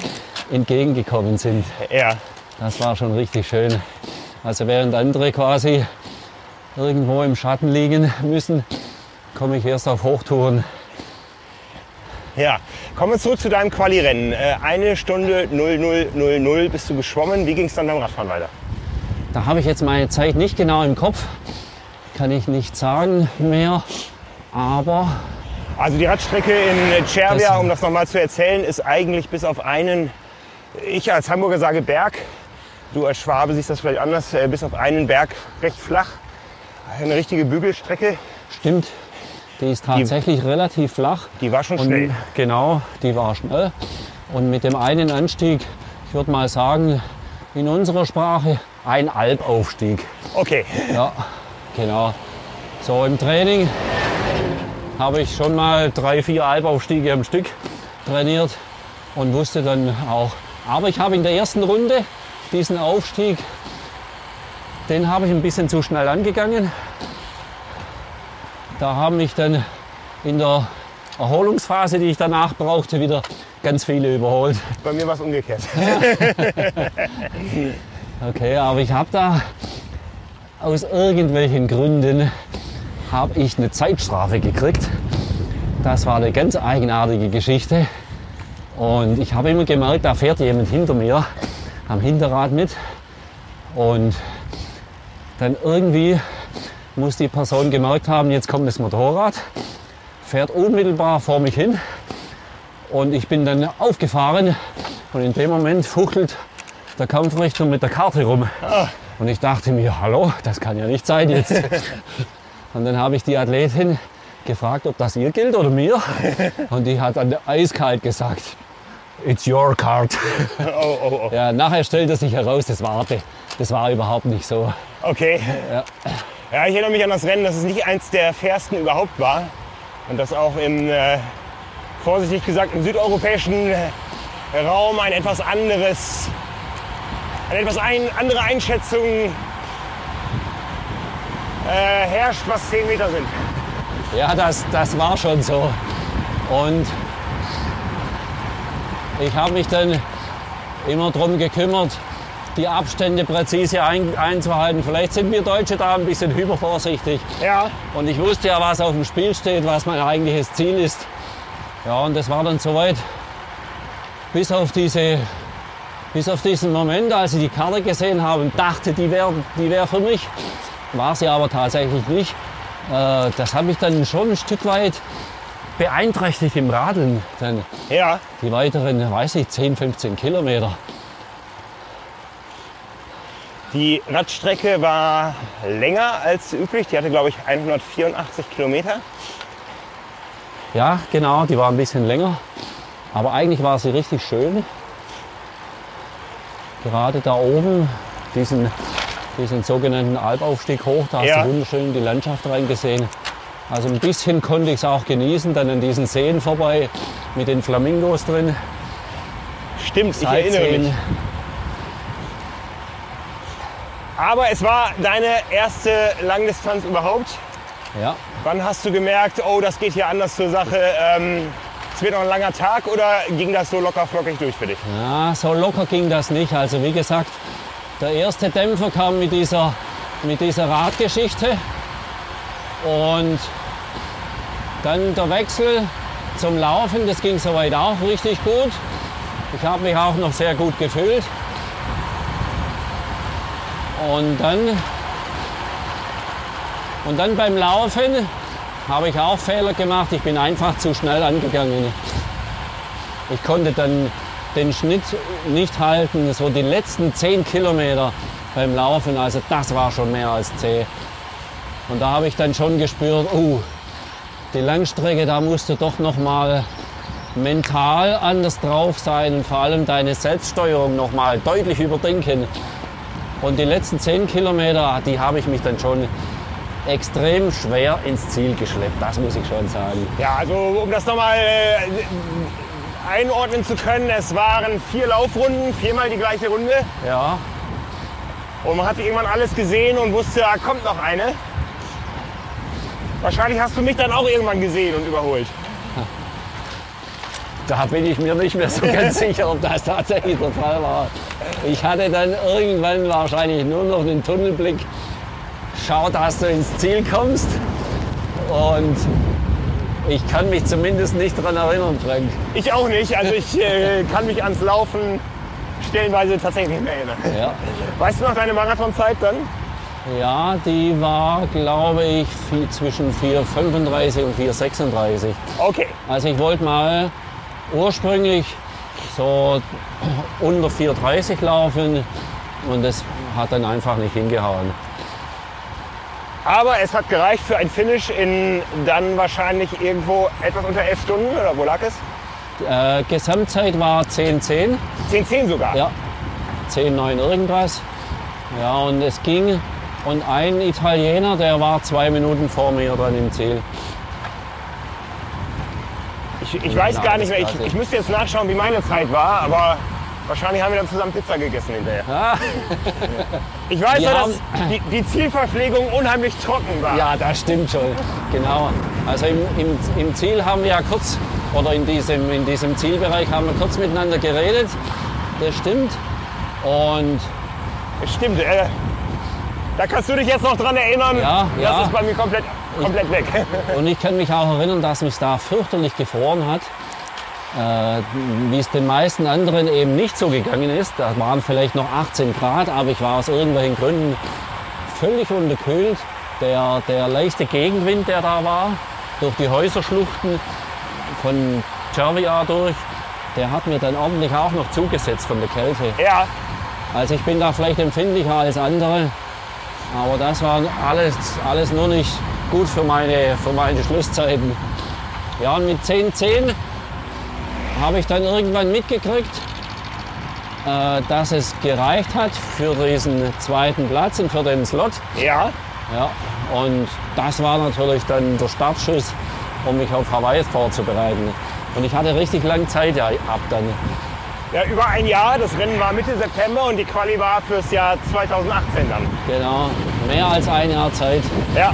entgegengekommen sind. Ja. Das war schon richtig schön. Also während andere quasi irgendwo im Schatten liegen müssen, komme ich erst auf Hochtouren. Ja. Kommen wir zurück zu deinem Quali-Rennen. Äh, eine Stunde 0000 bist du geschwommen. Wie ging es dann beim Radfahren weiter? Da habe ich jetzt meine Zeit nicht genau im Kopf, kann ich nicht sagen mehr. Aber Also die Radstrecke in Cervia, um das nochmal zu erzählen, ist eigentlich bis auf einen, ich als Hamburger sage Berg, du als Schwabe siehst das vielleicht anders, äh, bis auf einen Berg recht flach. Eine richtige Bügelstrecke, stimmt, die ist tatsächlich relativ flach. die war schon Und schnell. Genau, die war schnell. Und mit dem einen Anstieg, ich würde mal sagen, in unserer Sprache ein Alpaufstieg. Okay, Ja, genau. So im Training habe ich schon mal drei, vier Alpaufstiege am Stück trainiert und wusste dann auch. Aber ich habe in der ersten Runde diesen Aufstieg, den habe ich ein bisschen zu schnell angegangen. Da haben mich dann in der Erholungsphase, die ich danach brauchte, wieder ganz viele überholt. bei mir war es umgekehrt. Okay, aber ich habe da aus irgendwelchen Gründen habe ich eine Zeitstrafe gekriegt. Das war eine ganz eigenartige Geschichte. Und ich habe immer gemerkt, da fährt jemand hinter mir am Hinterrad mit. Und dann irgendwie muss die Person gemerkt haben, jetzt kommt das Motorrad, fährt unmittelbar vor mich hin. Und ich bin dann aufgefahren und in dem Moment fuchtelt der Kampfrichter mit der Karte rum. Und ich dachte mir, hallo, das kann ja nicht sein jetzt. [laughs] Und dann habe ich die Athletin gefragt, ob das ihr gilt oder mir. Und die hat dann eiskalt gesagt, it's your card. [laughs] Oh, oh, oh. Ja, nachher stellte sich heraus, das war, das war überhaupt nicht so. Okay. Ja. Ja, ich erinnere mich an das Rennen, dass es nicht eins der fairsten überhaupt war. Und dass auch im, äh, vorsichtig gesagt, im südeuropäischen äh, Raum ein etwas anderes, eine etwas ein, andere Einschätzung äh, herrscht, was 10 Meter sind. Ja, das, das war schon so. Und ich habe mich dann immer darum gekümmert, die Abstände präzise ein, einzuhalten. Vielleicht sind wir Deutsche da ein bisschen übervorsichtig. Ja, Und ich wusste ja, was auf dem Spiel steht, was mein eigentliches Ziel ist. Ja, und das war dann soweit. Bis auf, diese, bis auf diesen Moment, als ich die Karte gesehen habe und dachte, die wäre die wär für mich, war sie aber tatsächlich nicht. Äh, das hat mich dann schon ein Stück weit beeinträchtigt im Radeln. Denn ja. die weiteren, weiß ich, 10, 15 Kilometer. Die Radstrecke war länger als üblich. Die hatte, glaube ich, 184 Kilometer. Ja, genau, die war ein bisschen länger. Aber eigentlich war sie richtig schön. Gerade da oben, diesen, diesen sogenannten Albaufstieg hoch, da hast Ja. du wunderschön die Landschaft reingesehen. Also ein bisschen konnte ich es auch genießen, dann an diesen Seen vorbei mit den Flamingos drin. Stimmt, ich erinnere mich. Aber es war deine erste Langdistanz überhaupt. Ja, Wann hast du gemerkt, oh, das geht hier anders zur Sache? Ähm, es wird noch ein langer Tag oder ging das so locker flockig durch für dich? Ja, so locker ging das nicht. Also wie gesagt, der erste Dämpfer kam mit dieser, mit dieser Radgeschichte und dann der Wechsel zum Laufen, das ging soweit auch richtig gut. Ich habe mich auch noch sehr gut gefühlt. Und dann, und dann beim Laufen habe ich auch Fehler gemacht. Ich bin einfach zu schnell angegangen. Ich konnte dann den Schnitt nicht halten, so die letzten 10 Kilometer beim Laufen, also das war schon mehr als zäh. Und da habe ich dann schon gespürt, uh, die Langstrecke, da musst du doch noch mal mental anders drauf sein und vor allem deine Selbststeuerung noch mal deutlich überdenken. Und die letzten 10 Kilometer, die habe ich mich dann schon extrem schwer ins Ziel geschleppt, das muss ich schon sagen. Ja, also um das nochmal äh, einordnen zu können, es waren vier Laufrunden, viermal die gleiche Runde. Ja, Und man hat irgendwann alles gesehen und wusste, da kommt noch eine. Wahrscheinlich hast du mich dann auch irgendwann gesehen und überholt. Da bin ich mir nicht mehr so ganz [laughs] sicher, ob das tatsächlich der Fall war. Ich hatte dann irgendwann wahrscheinlich nur noch den Tunnelblick. Schau, dass du ins Ziel kommst. Und ich kann mich zumindest nicht daran erinnern, Frank. Ich auch nicht. Also ich äh, kann mich ans Laufen stellenweise tatsächlich nicht mehr erinnern. Ja, Weißt du noch deine Marathonzeit dann? ja die war, glaube ich, zwischen 4,35 und 4,36. Okay. Also ich wollte mal ursprünglich so unter 4,30 laufen und das hat dann einfach nicht hingehauen. Aber es hat gereicht für ein Finish in dann wahrscheinlich irgendwo etwas unter elf Stunden oder wo lag es? Äh, Gesamtzeit war 10,10. 10, 10 sogar. Ja, 10,9 irgendwas. Ja, und es ging. Und ein Italiener, der war zwei Minuten vor mir dann im Ziel. Ich, ich weiß gar nicht das mehr. Ich, ich. müsste jetzt nachschauen, wie meine Zeit war, aber wahrscheinlich haben wir dann zusammen Pizza gegessen hinterher. Ah, Ich weiß ja, dass die, die Zielverpflegung unheimlich trocken war. ja, das stimmt schon. Genau. Also im, im, im Ziel haben wir ja kurz, oder in diesem, in diesem Zielbereich haben wir kurz miteinander geredet. Das stimmt. Und Stimmt. Äh, da kannst du dich jetzt noch dran erinnern. Ja, das ja. ist bei mir komplett, komplett weg. [laughs] Und ich kann mich auch erinnern, dass mich da fürchterlich gefroren hat. äh, wie es den meisten anderen eben nicht so gegangen ist. Da waren vielleicht noch 18 Grad, aber ich war aus irgendwelchen Gründen völlig unterkühlt. Der, der leichte Gegenwind, der da war, durch die Häuserschluchten von Cervia durch, der hat mir dann ordentlich auch noch zugesetzt von der Kälte. Ja, Also ich bin da vielleicht empfindlicher als andere, aber das war alles, alles nur nicht gut für meine, für meine Schlusszeiten. Ja, und mit 10-10 habe ich dann irgendwann mitgekriegt, äh, dass es gereicht hat für diesen zweiten Platz und für den Slot. ja. Ja, und das war natürlich dann der Startschuss, um mich auf Hawaii vorzubereiten. Und ich hatte richtig lange Zeit ja, ab dann. Ja, über ein Jahr. Das Rennen war Mitte September und die Quali war fürs Jahr 2018 dann. Genau, mehr als ein Jahr Zeit. Ja,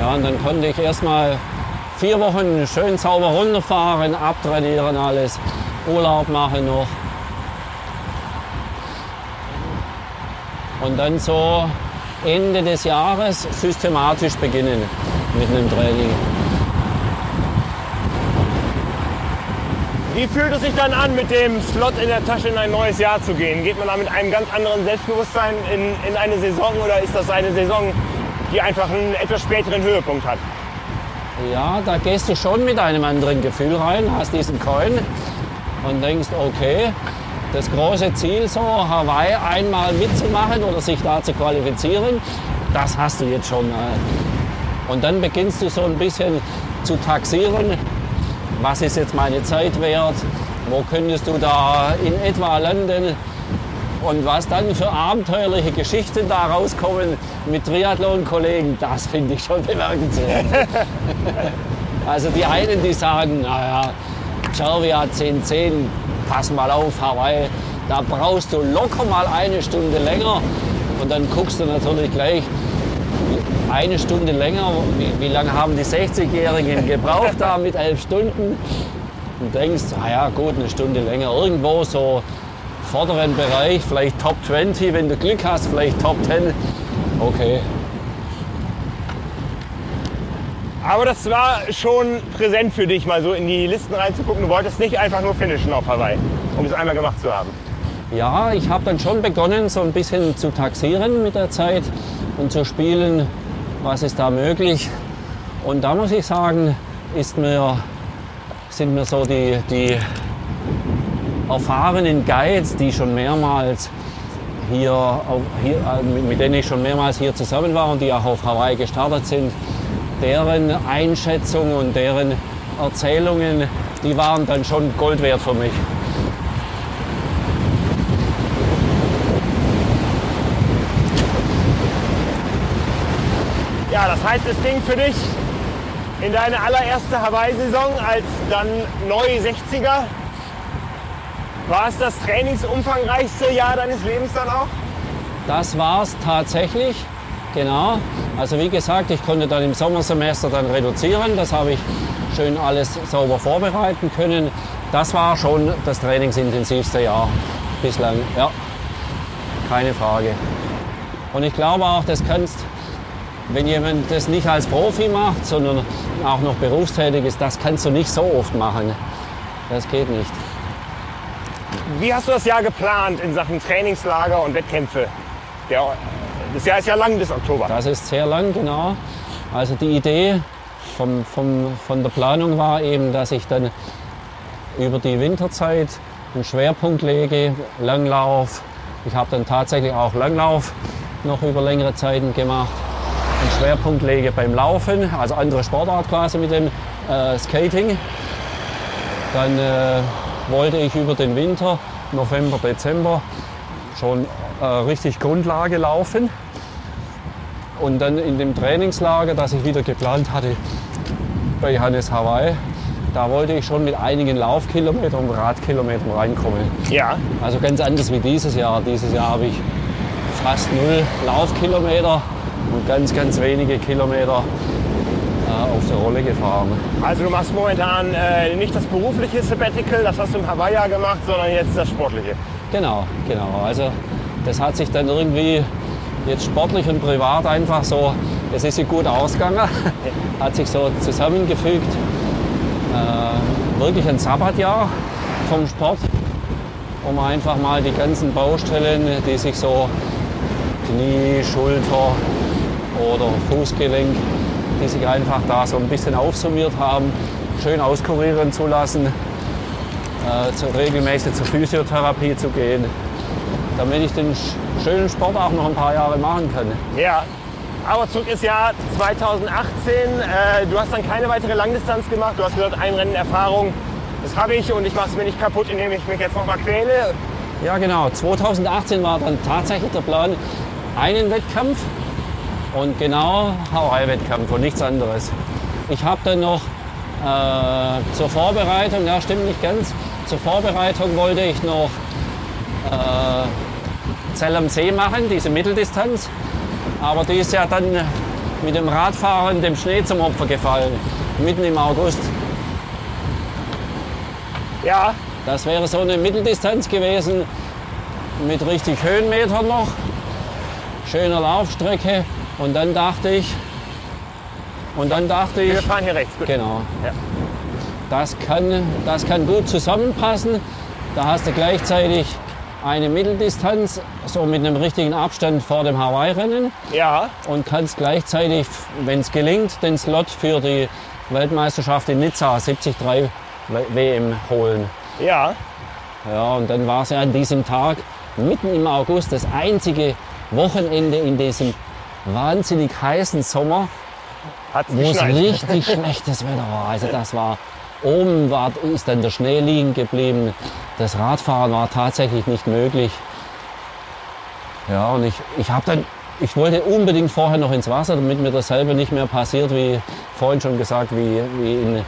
Ja, und dann konnte ich erstmal vier Wochen schön sauber runterfahren, abtrainieren alles, Urlaub machen noch. Und dann so Ende des Jahres systematisch beginnen mit einem Training. Wie fühlt es sich dann an, mit dem Slot in der Tasche in ein neues Jahr zu gehen? Geht man da mit einem ganz anderen Selbstbewusstsein in, in eine Saison oder ist das eine Saison, die einfach einen etwas späteren Höhepunkt hat? Ja, da gehst du schon mit einem anderen Gefühl rein, hast diesen Coin und denkst, okay, das große Ziel, so Hawaii einmal mitzumachen oder sich da zu qualifizieren, das hast du jetzt schon. äh. Und dann beginnst du so ein bisschen zu taxieren, was ist jetzt meine Zeit wert, wo könntest du da in etwa landen und was dann für abenteuerliche Geschichten da rauskommen mit Triathlon-Kollegen, das finde ich schon bemerkenswert. [laughs] Also die einen, die sagen, naja, Cervia 1010, pass mal auf, Hawaii, da brauchst du locker mal eine Stunde länger. Und dann guckst du natürlich gleich, eine Stunde länger, wie, wie lange haben die 60-Jährigen gebraucht da mit elf Stunden? Und denkst, naja gut, eine Stunde länger, irgendwo so vorderen Bereich, vielleicht Top 20, wenn du Glück hast, vielleicht Top 10. Okay, Aber das war schon präsent für dich, mal so in die Listen reinzugucken. Du wolltest nicht einfach nur finishen auf Hawaii, um es einmal gemacht zu haben. Ja, ich habe dann schon begonnen, so ein bisschen zu taxieren mit der Zeit und zu spielen, was ist da möglich. Und da muss ich sagen, ist mir, sind mir so die, die erfahrenen Guides, die schon mehrmals hier, hier, äh, mit- denen ich schon mehrmals hier zusammen war und die auch auf Hawaii gestartet sind, deren Einschätzung und deren Erzählungen, die waren dann schon Gold wert für mich. Ja, das heißt, es ging für dich in deine allererste Hawaii-Saison als dann neu 60er. War es das trainingsumfangreichste Jahr deines Lebens dann auch? Das war es tatsächlich, genau. Also wie gesagt, ich konnte dann im Sommersemester dann reduzieren. Das habe ich schön alles sauber vorbereiten können. Das war schon das trainingsintensivste Jahr bislang, ja. Keine Frage. Und ich glaube auch, das kannst, wenn jemand das nicht als Profi macht, sondern auch noch berufstätig ist, das kannst du nicht so oft machen. Das geht nicht. Wie hast du das Jahr geplant in Sachen Trainingslager und Wettkämpfe? Der, das Jahr ist ja lang bis Oktober. Das ist sehr lang, genau. Also die Idee vom, vom, von der Planung war eben, dass ich dann über die Winterzeit einen Schwerpunkt lege, Langlauf. Ich habe dann tatsächlich auch Langlauf noch über längere Zeiten gemacht. Einen Schwerpunkt lege beim Laufen, also andere Sportart quasi mit dem äh, Skating. Dann äh, wollte ich über den Winter, November, Dezember, schon äh, richtig Grundlage laufen. Und dann in dem Trainingslager, das ich wieder geplant hatte bei Hannes Hawaii, da wollte ich schon mit einigen Laufkilometern und Radkilometern reinkommen. Ja, Also ganz anders wie dieses Jahr. Dieses Jahr habe ich fast null Laufkilometer und ganz, ganz wenige Kilometer auf der Rolle gefahren. also du machst momentan äh, nicht das berufliche Sabbatical, das hast du im Hawaii gemacht, sondern jetzt das sportliche. Genau, genau. Also das hat sich dann irgendwie jetzt sportlich und privat einfach so, es ist sich gut ausgegangen, hat sich so zusammengefügt. äh, wirklich ein Sabbatjahr vom Sport, um einfach mal die ganzen Baustellen, die sich so Knie, Schulter oder Fußgelenk, die sich einfach da so ein bisschen aufsummiert haben, schön auskurieren zu lassen, äh, zu, regelmäßig zur Physiotherapie zu gehen, damit ich den sch- schönen Sport auch noch ein paar Jahre machen kann. Ja. Aber zurück ist Jahr 2018. Äh, du hast dann keine weitere Langdistanz gemacht. Du hast gesagt, ein Rennen Erfahrung, das habe ich und ich mache es mir nicht kaputt, indem ich mich jetzt noch mal quäle. Ja, genau. 2018 war dann tatsächlich der Plan, einen Wettkampf und genau Hawaii-Wettkampf und nichts anderes. Ich habe dann noch äh, zur Vorbereitung, ja stimmt nicht ganz, zur Vorbereitung wollte ich noch äh, Zell am See machen, diese Mitteldistanz. Aber die ist ja dann mit dem Radfahren dem Schnee zum Opfer gefallen, mitten im August. Ja, Das wäre so eine Mitteldistanz gewesen mit richtig Höhenmetern noch, schöner Laufstrecke und dann dachte ich, und dann dachte wir ich, fahren hier rechts. Gut. genau, Ja. das kann, das kann gut zusammenpassen. Da hast du gleichzeitig eine Mitteldistanz, so mit einem richtigen Abstand vor dem Hawaii-Rennen ja, und kannst gleichzeitig, wenn es gelingt, den Slot für die Weltmeisterschaft in Nizza 73 WM holen. ja. Ja, und dann war es ja an diesem Tag, mitten im August, das einzige Wochenende in diesem wahnsinnig heißen Sommer, Hat wo es richtig [laughs] schlechtes Wetter war. Also das war, oben war, ist dann der Schnee liegen geblieben. Das Radfahren war tatsächlich nicht möglich. Ja, und ich, ich habe dann, ich wollte unbedingt vorher noch ins Wasser, damit mir dasselbe nicht mehr passiert, wie vorhin schon gesagt, wie, wie in,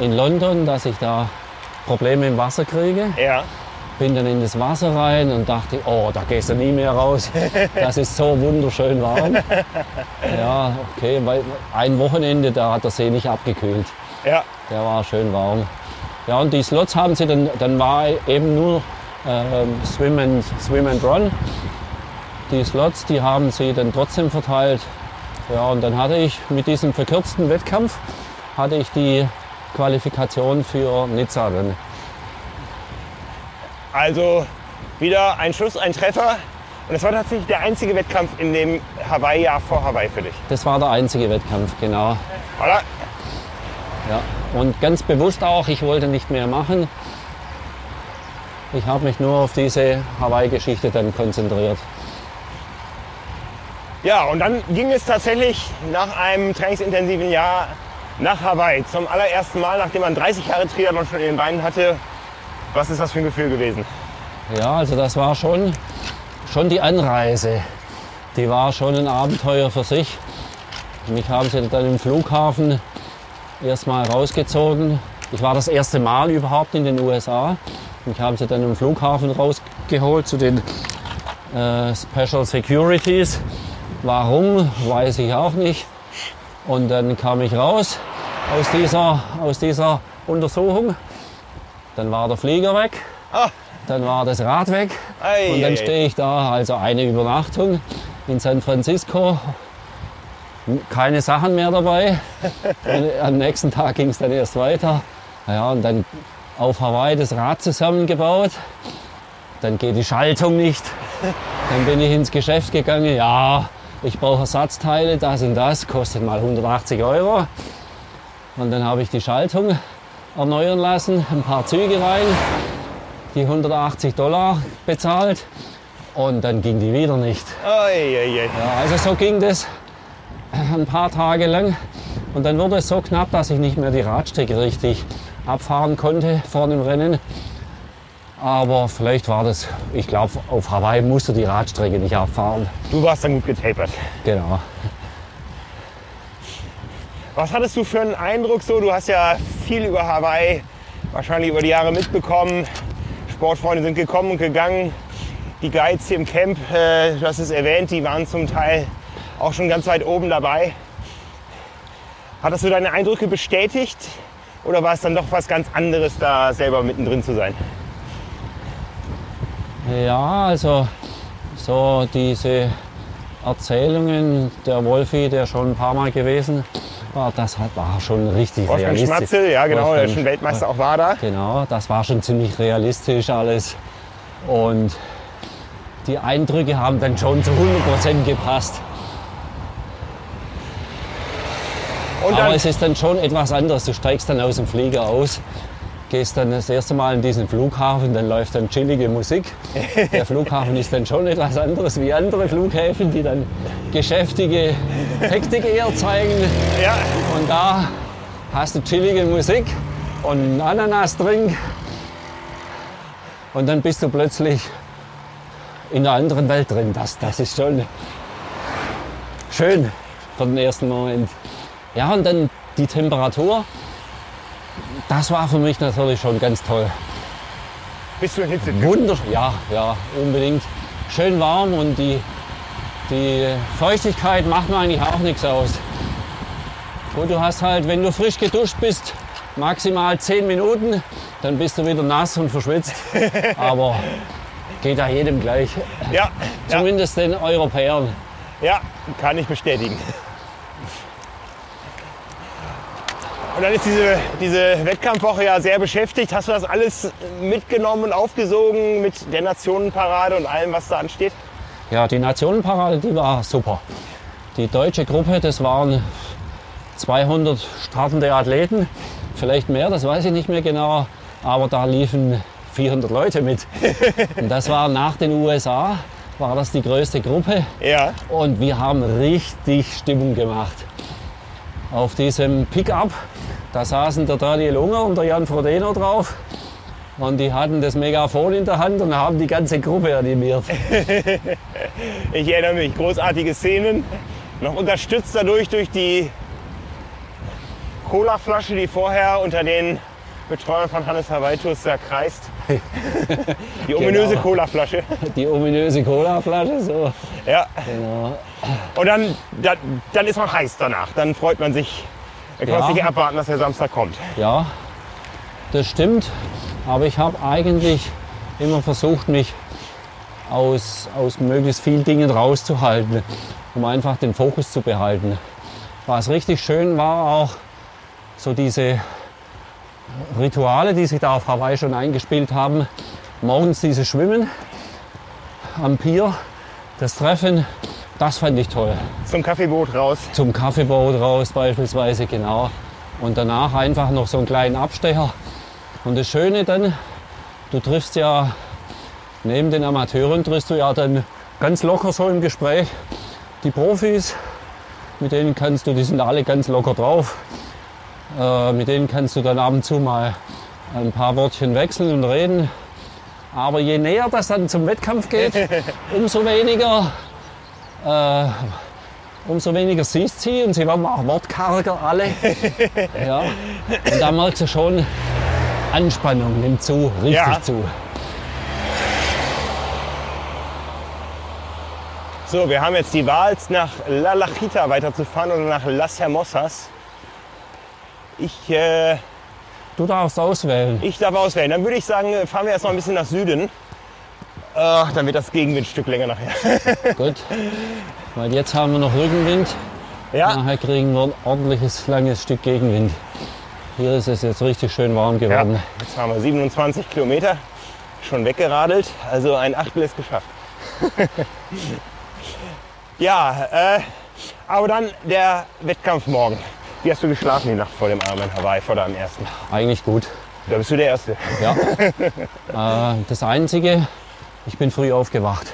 in London, dass ich da Probleme im Wasser kriege Ja, bin dann in das Wasser rein und dachte, oh, da gehst du nie mehr raus. [laughs] Das ist so wunderschön warm. Ja, okay, weil ein Wochenende, da hat der See nicht abgekühlt. ja. Der war schön warm. Ja, und die Slots haben sie dann, dann war eben nur ähm, Swim, and, Swim and Run. Die Slots, die haben sie dann trotzdem verteilt. Ja, und dann hatte ich mit diesem verkürzten Wettkampf, hatte ich die Qualifikation für Nizza dann. Also wieder ein Schuss, ein Treffer. Und das war tatsächlich der einzige Wettkampf in dem Hawaii-Jahr vor Hawaii für dich. Das war der einzige Wettkampf, genau. Oder? Ja. Und ganz bewusst auch, ich wollte nicht mehr machen. Ich habe mich nur auf diese Hawaii-Geschichte dann konzentriert. Ja, und dann ging es tatsächlich nach einem trainingsintensiven Jahr nach Hawaii. Zum allerersten Mal, nachdem man 30 Jahre Triathlon schon in den Beinen hatte. Was ist das für ein Gefühl gewesen? Ja, also das war schon, schon die Anreise. Die war schon ein Abenteuer für sich. Mich haben sie dann im Flughafen erstmal rausgezogen. Ich war das erste Mal überhaupt in den USA. Mich haben sie dann im Flughafen rausgeholt zu den äh, Special Securities. Warum, weiß ich auch nicht. Und dann kam ich raus aus dieser, aus dieser Untersuchung. Dann war der Flieger weg. Ah. Dann war das Rad weg. Ei, Und dann stehe ich da, also eine Übernachtung in San Francisco. Keine Sachen mehr dabei. Und am nächsten Tag ging es dann erst weiter. Ja, und dann auf Hawaii das Rad zusammengebaut. Dann geht die Schaltung nicht. Dann bin ich ins Geschäft gegangen. Ja, ich brauche Ersatzteile, das und das, kostet mal 180 Euro. Und dann habe ich die Schaltung erneuern lassen, ein paar Züge rein, die 180 Dollar bezahlt und dann ging die wieder nicht. Ei, ei, ei. Ja, also so ging das ein paar Tage lang und dann wurde es so knapp, dass ich nicht mehr die Radstrecke richtig abfahren konnte vor dem Rennen. Aber vielleicht war das, ich glaube, auf Hawaii musst du die Radstrecke nicht abfahren. Du warst dann gut getapert. Genau. Was hattest du für einen Eindruck so? Du hast ja viel über Hawaii wahrscheinlich über die Jahre mitbekommen. Sportfreunde sind gekommen und gegangen. Die Guides hier im Camp, äh, du hast es erwähnt, die waren zum Teil auch schon ganz weit oben dabei. Hattest du deine Eindrücke bestätigt oder war es dann doch was ganz anderes, da selber mittendrin zu sein? Ja, also so diese Erzählungen, der Wolfi, der schon ein paar Mal gewesen war, das hat- war schon richtig Wolfgang realistisch. Schmatzel, ja genau, der Wolfgang- schon Weltmeister auch war da. Genau, das war schon ziemlich realistisch alles. Und die Eindrücke haben dann schon zu 100% gepasst. Und Aber dann, es ist dann schon etwas anderes. Du steigst dann aus dem Flieger aus, gehst dann das erste Mal in diesen Flughafen, dann läuft dann chillige Musik. Der Flughafen ist dann schon etwas anderes wie andere Flughäfen, die dann geschäftige Hektik eher zeigen. ja, Und da hast du chillige Musik und einen Ananasdrink. Und dann bist du plötzlich in einer anderen Welt drin. Das, das ist schon schön für den ersten Moment. Ja, und dann die Temperatur. Das war für mich natürlich schon ganz toll. bist du ein Hitze? Wunderschön. Ja, ja, unbedingt. Schön warm und die, die Feuchtigkeit macht mir eigentlich auch nichts aus. Gut, du hast halt, wenn du frisch geduscht bist, maximal 10 Minuten, dann bist du wieder nass und verschwitzt. [laughs] Aber geht ja jedem gleich. Ja, ja, Zumindest den Europäern. ja, kann ich bestätigen. Und dann ist diese, diese Wettkampfwoche ja sehr beschäftigt. Hast du das alles mitgenommen und aufgesogen mit der Nationenparade und allem, was da ansteht? Ja, die Nationenparade, die war super. Die deutsche Gruppe, das waren 200 startende Athleten, vielleicht mehr, das weiß ich nicht mehr genau, aber da liefen 400 Leute mit. [laughs] Und das war nach den USA, war das die größte Gruppe Ja, und wir haben richtig Stimmung gemacht. Auf diesem Pickup, da saßen der Daniel Unger und der Jan Frodeno drauf. Und die hatten das Megafon in der Hand und haben die ganze Gruppe animiert. [laughs] ich erinnere mich. Großartige Szenen. Noch unterstützt dadurch durch die Colaflasche, die vorher unter den Betreuern von Hannes Hawaitus da kreist. [laughs] Die ominöse Genau. Colaflasche. Die ominöse Colaflasche, so. Ja. Genau. Und dann, dann, dann ist man heiß danach. Dann freut man sich. Dann kann man Ja. sich abwarten, dass der Samstag kommt. Ja, das stimmt. Aber ich habe eigentlich immer versucht, mich aus, aus möglichst vielen Dingen rauszuhalten, um einfach den Fokus zu behalten. Was richtig schön war auch so diese Rituale, die sich da auf Hawaii schon eingespielt haben. Morgens dieses Schwimmen am Pier, das Treffen, das fand ich toll. Zum Kaffeeboot raus. Zum Kaffeeboot raus beispielsweise, genau. Und danach einfach noch so einen kleinen Abstecher. Und das Schöne dann, du triffst ja, neben den Amateuren triffst du ja dann ganz locker so im Gespräch die Profis, mit denen kannst du, die sind alle ganz locker drauf. Äh, mit denen kannst du dann ab und zu mal ein paar Wortchen wechseln und reden. Aber je näher das dann zum Wettkampf geht, [laughs] umso weniger äh, umso weniger siehst sie und sie werden auch wortkarger alle. [laughs] ja. Und da merkst du schon, Anspannung nimmt zu, richtig Ja. zu. So, wir haben jetzt die Wahl, nach La Lachita weiterzufahren oder nach Las Hermosas. Ich, äh, Du darfst auswählen. ich darf auswählen. Dann würde ich sagen, fahren wir erst mal ein bisschen nach Süden. Äh, dann wird das Gegenwindstück länger nachher. [laughs] Gut. Weil jetzt haben wir noch Rückenwind. Ja, Nachher kriegen wir ein ordentliches, langes Stück Gegenwind. Hier ist es jetzt richtig schön warm ja. geworden. Jetzt haben wir 27 Kilometer schon weggeradelt. Also ein Achtel ist geschafft. [laughs] ja, äh, aber dann der Wettkampf morgen. Wie hast du geschlafen die Nacht vor dem Arm in Hawaii, vor deinem ersten? Eigentlich gut. Da bist du der Erste. Ja. [laughs] äh, das Einzige, ich bin früh aufgewacht.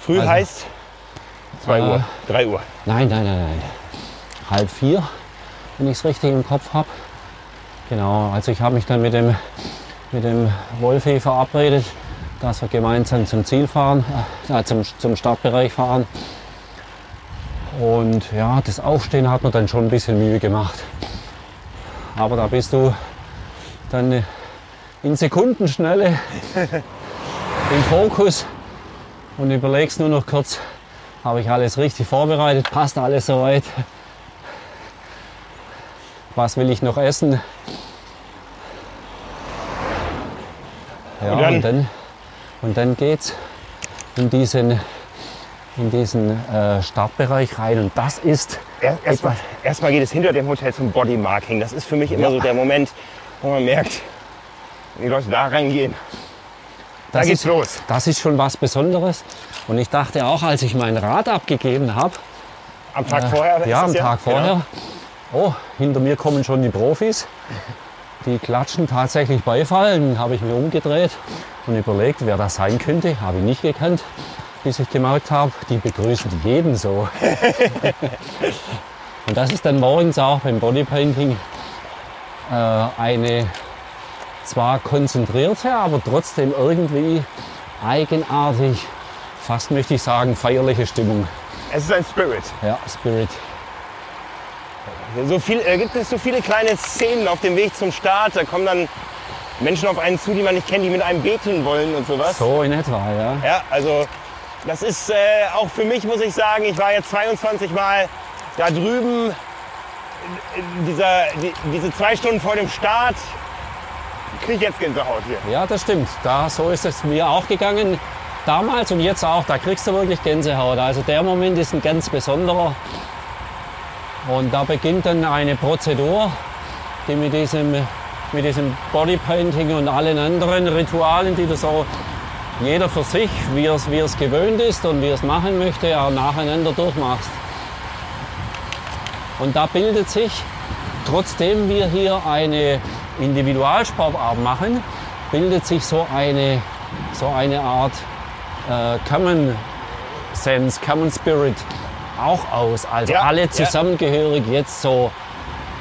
Früh Also- heißt 2 Äh, Uhr, 3 Uhr. Nein, nein, nein, nein. Halb vier, wenn ich es richtig im Kopf habe. Genau, also ich habe mich dann mit dem, mit dem Wolfi verabredet, dass wir gemeinsam zum Ziel fahren, äh, zum, zum Startbereich fahren. Und ja, das Aufstehen hat mir dann schon ein bisschen Mühe gemacht. Aber da bist du dann in Sekundenschnelle im Fokus und überlegst nur noch kurz, habe ich alles richtig vorbereitet, passt alles soweit. Was will ich noch essen? Ja, Und dann- und dann, und dann geht's in diesen, in diesen äh, Startbereich rein. Und das ist Er- Erstmal erstmal geht es hinter dem Hotel zum Bodymarking. Das ist für mich immer Ja. so der Moment, wo man merkt, die Leute da reingehen. Da Das geht's ist, los. Das ist schon was Besonderes. Und ich dachte auch, als ich mein Rad abgegeben habe, Am Tag vorher? ist ja, am Tag vorher, Genau. oh, hinter mir kommen schon die Profis. Die klatschen tatsächlich Beifall. Dann habe ich mir umgedreht und überlegt, wer das sein könnte. Habe ich nicht gekannt, bis ich gemerkt habe, die begrüßen jeden so. [laughs] und das ist dann morgens auch beim Bodypainting äh, eine zwar konzentrierte, aber trotzdem irgendwie eigenartig, fast möchte ich sagen, feierliche Stimmung. Es ist ein Spirit. Ja, Spirit. So viel, äh, gibt es so viele kleine Szenen auf dem Weg zum Start. Da kommen dann Menschen auf einen zu, die man nicht kennt, die mit einem beten wollen und sowas. So in etwa, ja. Ja, also das ist äh, auch für mich, muss ich sagen, ich war jetzt 22 Mal da drüben. Dieser, die, diese zwei Stunden vor dem Start kriege ich jetzt Gänsehaut hier. Ja, das stimmt. Da, so ist es mir auch gegangen. Damals und jetzt auch, da kriegst du wirklich Gänsehaut. Also der Moment ist ein ganz besonderer. Und da beginnt dann eine Prozedur, die mit diesem, mit diesem Bodypainting und allen anderen Ritualen, die du so jeder für sich, wie es wie er's gewöhnt ist und wie es machen möchte, auch nacheinander durchmachst. Und da bildet sich, trotzdem wir hier eine Individualsportart machen, bildet sich so eine, so eine Art äh, Common Sense, Common Spirit auch aus. Also Ja, alle ja. zusammengehörig jetzt so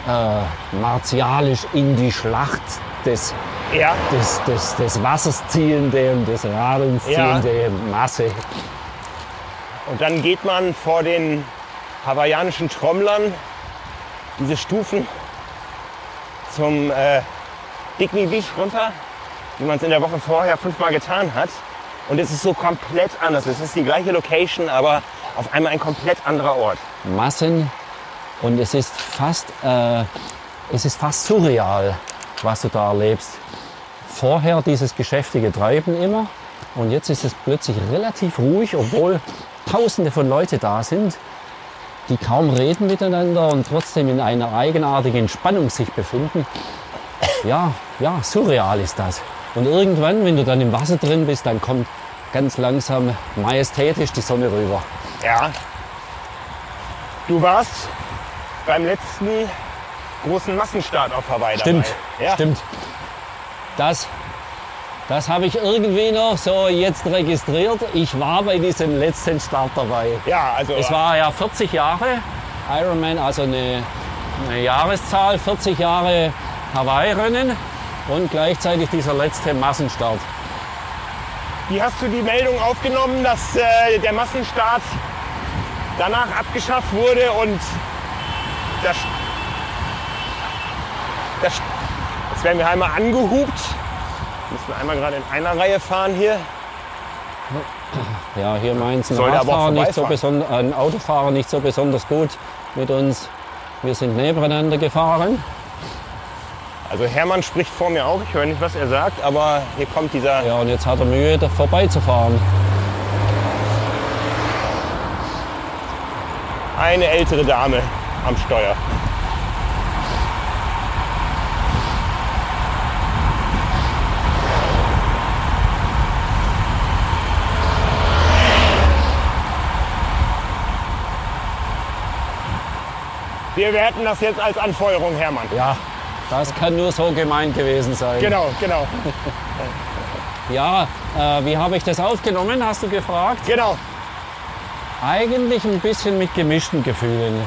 äh, martialisch in die Schlacht des, Ja, des, des, des Wassers ziehende und des Radelns Ja. ziehende Masse. und dann geht man vor den hawaiianischen Trommlern diese Stufen zum äh, Dickney Beach runter, wie man es in der Woche vorher fünfmal getan hat. Und es ist so komplett anders. Es ist die gleiche Location, aber auf einmal ein komplett anderer Ort. Massen und es ist fast, äh, es ist fast surreal, was du da erlebst. Vorher dieses geschäftige Treiben immer und jetzt ist es plötzlich relativ ruhig, obwohl Tausende von Leute da sind, die kaum reden miteinander und trotzdem in einer eigenartigen Spannung sich befinden. Ja, ja, surreal ist das. Und irgendwann, wenn du dann im Wasser drin bist, dann kommt ganz langsam majestätisch die Sonne rüber. Ja. Du warst beim letzten großen Massenstart auf Hawaii Stimmt, dabei. Ja. stimmt. Das, das habe ich irgendwie noch so jetzt registriert. Ich war bei diesem letzten Start dabei. Ja, also Es war ja 40 Jahre Ironman, also eine, eine Jahreszahl, 40 Jahre Hawaii-Rennen und gleichzeitig dieser letzte Massenstart. Wie hast du die Meldung aufgenommen, dass äh, der Massenstart danach abgeschafft wurde und das, das, jetzt werden wir einmal angehupt. Wir müssen einmal gerade in einer Reihe fahren hier. Ja, hier meint ein, Radfahrer nicht so ein Autofahrer nicht so besonders gut mit uns. Wir sind nebeneinander gefahren. Also Hermann spricht vor mir auch, ich höre nicht, was er sagt, aber hier kommt dieser Ja, und jetzt hat er Mühe, da vorbeizufahren. eine ältere Dame am Steuer. Wir werten das jetzt als Anfeuerung, Hermann. Ja, das kann nur so gemeint gewesen sein. Genau, genau, [laughs] Ja, äh, wie habe ich das aufgenommen, hast du gefragt? genau. Eigentlich ein bisschen mit gemischten Gefühlen.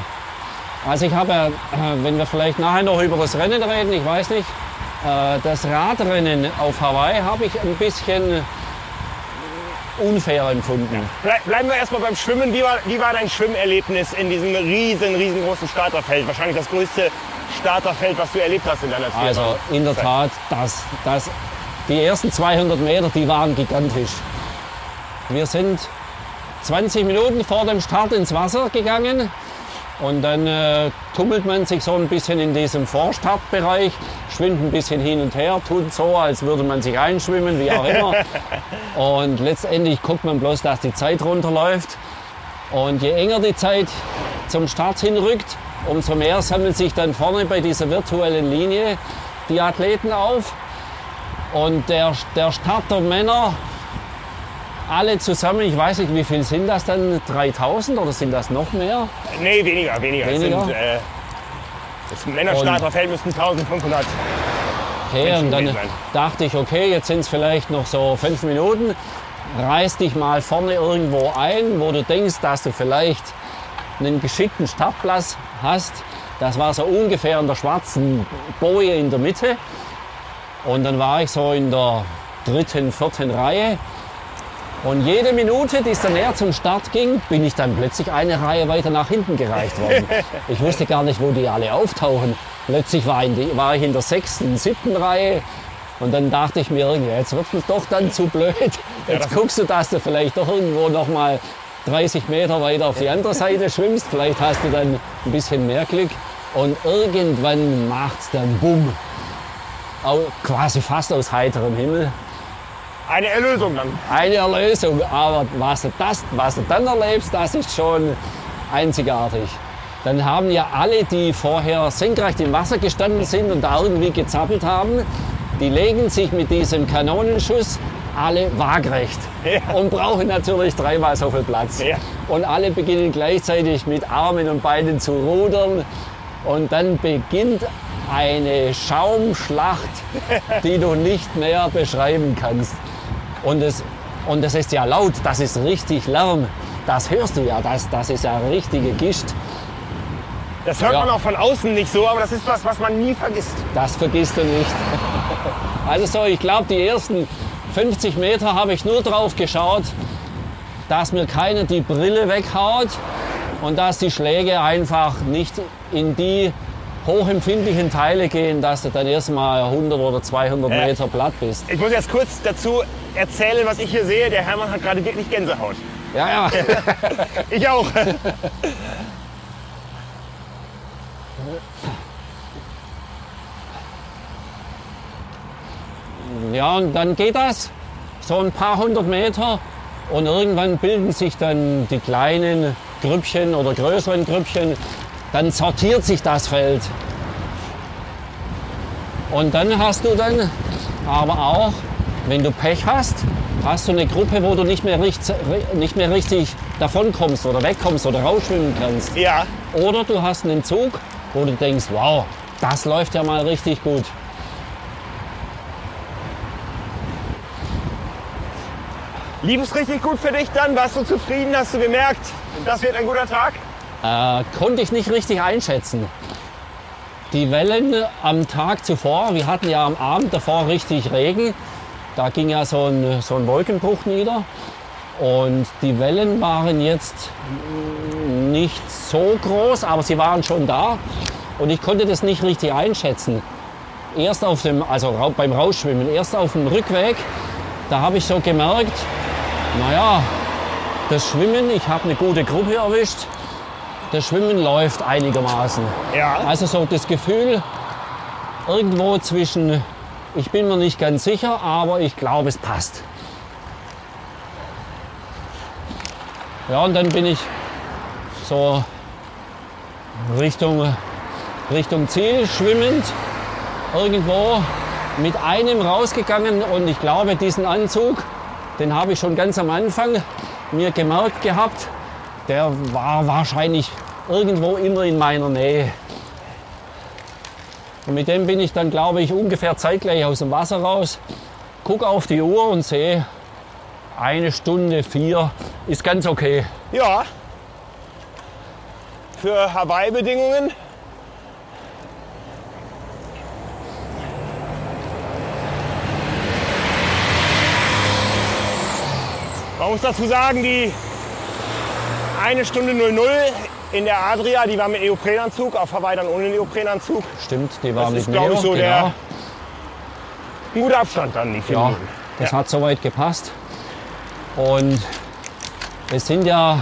Also ich habe, äh, wenn wir vielleicht nachher noch über das Rennen reden, ich weiß nicht, äh, das Radrennen auf Hawaii habe ich ein bisschen unfair empfunden. Ble bleiben wir erstmal beim Schwimmen. Wie war, wie war dein Schwimmerlebnis in diesem riesen, riesengroßen Starterfeld? Wahrscheinlich das größte Starterfeld, was du erlebt hast in deiner Triathlon- Also in der Tat, das, das, die ersten 200 Meter, die waren gigantisch. Wir sind 20 Minuten vor dem Start ins Wasser gegangen und dann äh, tummelt man sich so ein bisschen in diesem Vorstartbereich, schwimmt ein bisschen hin und her, tut so, als würde man sich einschwimmen, wie auch immer. [laughs] und letztendlich guckt man bloß, dass die Zeit runterläuft. Und je enger die Zeit zum Start hinrückt, umso mehr sammeln sich dann vorne bei dieser virtuellen Linie die Athleten auf. Und der, der Start der Männer, alle zusammen, ich weiß nicht, wie viel sind das dann? 3000 oder sind das noch mehr? Nee, weniger, weniger. Weniger? Sind, äh, das Männerstarterfeld müssten 1500. Okay, Menschen und dann dachte ich, okay, jetzt sind es vielleicht noch so fünf Minuten. Reiß dich mal vorne irgendwo ein, wo du denkst, dass du vielleicht einen geschickten Startplatz hast. Das war so ungefähr in der schwarzen Boje in der Mitte. Und dann war ich so in der dritten, vierten Reihe. Und jede Minute, die es dann näher zum Start ging, bin ich dann plötzlich eine Reihe weiter nach hinten gereicht worden. [laughs] Ich wusste gar nicht, wo die alle auftauchen. Plötzlich war, in die, war ich in der sechsten, siebten Reihe. Und dann dachte ich mir, jetzt wird es doch dann zu blöd. Jetzt guckst du, dass du vielleicht doch irgendwo noch mal 30 Meter weiter auf die andere Seite schwimmst. Vielleicht hast du dann ein bisschen mehr Glück. Und irgendwann macht's dann Bumm. Quasi fast aus heiterem Himmel. Eine Erlösung dann. Eine Erlösung. Aber was du, das, was du dann erlebst, das ist schon einzigartig. Dann haben ja alle, die vorher senkrecht im Wasser gestanden sind und da irgendwie gezappelt haben, die legen sich mit diesem Kanonenschuss alle waagrecht Ja. und brauchen natürlich dreimal so viel Platz. Ja. Und alle beginnen gleichzeitig mit Armen und Beinen zu rudern. Und dann beginnt eine Schaumschlacht, die du nicht mehr beschreiben kannst. Und es, und es ist ja laut, das ist richtig Lärm. Das hörst du ja, das, das ist ja richtige Gischt. Das hört Ja. man auch von außen nicht so, aber das ist was, was man nie vergisst. Das vergisst du nicht. [laughs] Also so, ich glaube, die ersten 50 Meter habe ich nur drauf geschaut, dass mir keiner die Brille weghaut und dass die Schläge einfach nicht in die hochempfindlichen Teile gehen, dass du dann erstmal 100 oder 200 Ja. Meter platt bist. Ich muss jetzt kurz dazu erzählen, was ich hier sehe. Der Hermann hat gerade wirklich Gänsehaut. Ja, ja. [laughs] Ich auch. Ja, und dann geht das so ein paar hundert Meter und irgendwann bilden sich dann die kleinen Grüppchen oder größeren Grüppchen. Dann sortiert sich das Feld. Und dann hast du dann aber auch, wenn du Pech hast, hast du eine Gruppe, wo du nicht mehr, richt, nicht mehr richtig davonkommst oder wegkommst oder rausschwimmen kannst. Ja, Oder du hast einen Zug, wo du denkst, wow, das läuft ja mal richtig gut. lief es richtig gut für dich dann? Warst du zufrieden? Hast du gemerkt, das wird ein guter Tag? Äh, konnte ich nicht richtig einschätzen. Die Wellen am Tag zuvor, wir hatten ja am Abend davor richtig Regen, da ging ja so ein, so ein Wolkenbruch nieder. Und die Wellen waren jetzt nicht so groß, aber sie waren schon da. Und ich konnte das nicht richtig einschätzen. Erst auf dem, also beim Rausschwimmen, erst auf dem Rückweg, da habe ich so gemerkt, naja, das Schwimmen, ich habe eine gute Gruppe erwischt. Das Schwimmen läuft einigermaßen. Ja. Also so das Gefühl irgendwo zwischen, ich bin mir nicht ganz sicher, aber ich glaube, es passt. Ja, und dann bin ich so Richtung, Richtung Ziel schwimmend irgendwo mit einem rausgegangen und ich glaube, diesen Anzug, den habe ich schon ganz am Anfang mir gemerkt gehabt, der war wahrscheinlich irgendwo immer in meiner Nähe. Und mit dem bin ich dann, glaube ich, ungefähr zeitgleich aus dem Wasser raus, gucke auf die Uhr und sehe, eine Stunde vier ist ganz okay. Ja. Für Hawaii-Bedingungen. Man muss dazu sagen, die eine Stunde 00 in der Adria, die war mit Neoprenanzug, auf Hawaii dann ohne Neoprenanzug. Stimmt, die war Das mit ist, mir. ich, so genau. der ein guter Abstand dann, die vier Ja, Minuten. das Ja. hat soweit gepasst. Und es sind ja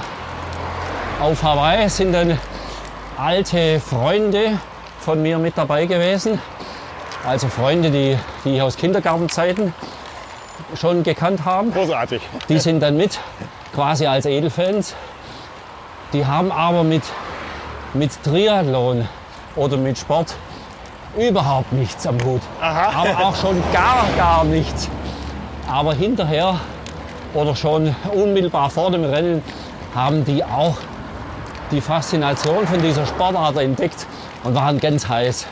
auf Hawaii sind dann alte Freunde von mir mit dabei gewesen. Also Freunde, die, die ich aus Kindergartenzeiten schon gekannt haben. Großartig. Die sind dann mit, quasi als Edelfans. Die haben aber mit mit Triathlon oder mit Sport überhaupt nichts am Hut. Aha. Aber auch schon gar, gar nichts. Aber hinterher oder schon unmittelbar vor dem Rennen haben die auch die Faszination von dieser Sportart entdeckt und waren ganz heiß.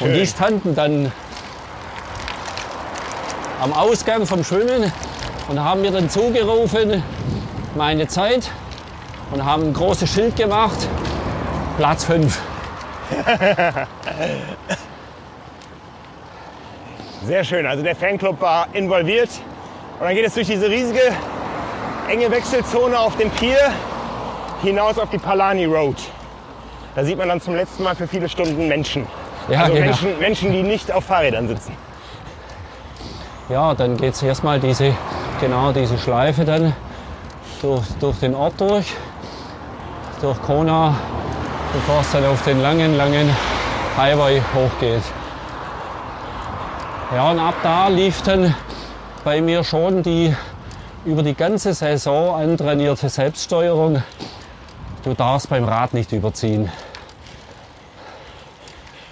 Und Schön. die standen dann am Ausgang vom Schwimmen und haben mir dann zugerufen, meine Zeit und haben ein großes Schild gemacht, Platz 5. [laughs] Sehr schön. Also der Fanclub war involviert. Und dann geht es durch diese riesige, enge Wechselzone auf dem Pier hinaus auf die Palani Road. Da sieht man dann zum letzten Mal für viele Stunden Menschen. Ja, also genau. Menschen, Menschen, die nicht auf Fahrrädern sitzen. Ja, dann geht es erstmal diese, genau diese Schleife dann durch, durch den Ort durch, durch Kona, bevor es dann auf den langen, langen Highway hochgeht. Ja, und ab da lief dann bei mir schon die über die ganze Saison antrainierte Selbststeuerung. Du darfst beim Rad nicht überziehen.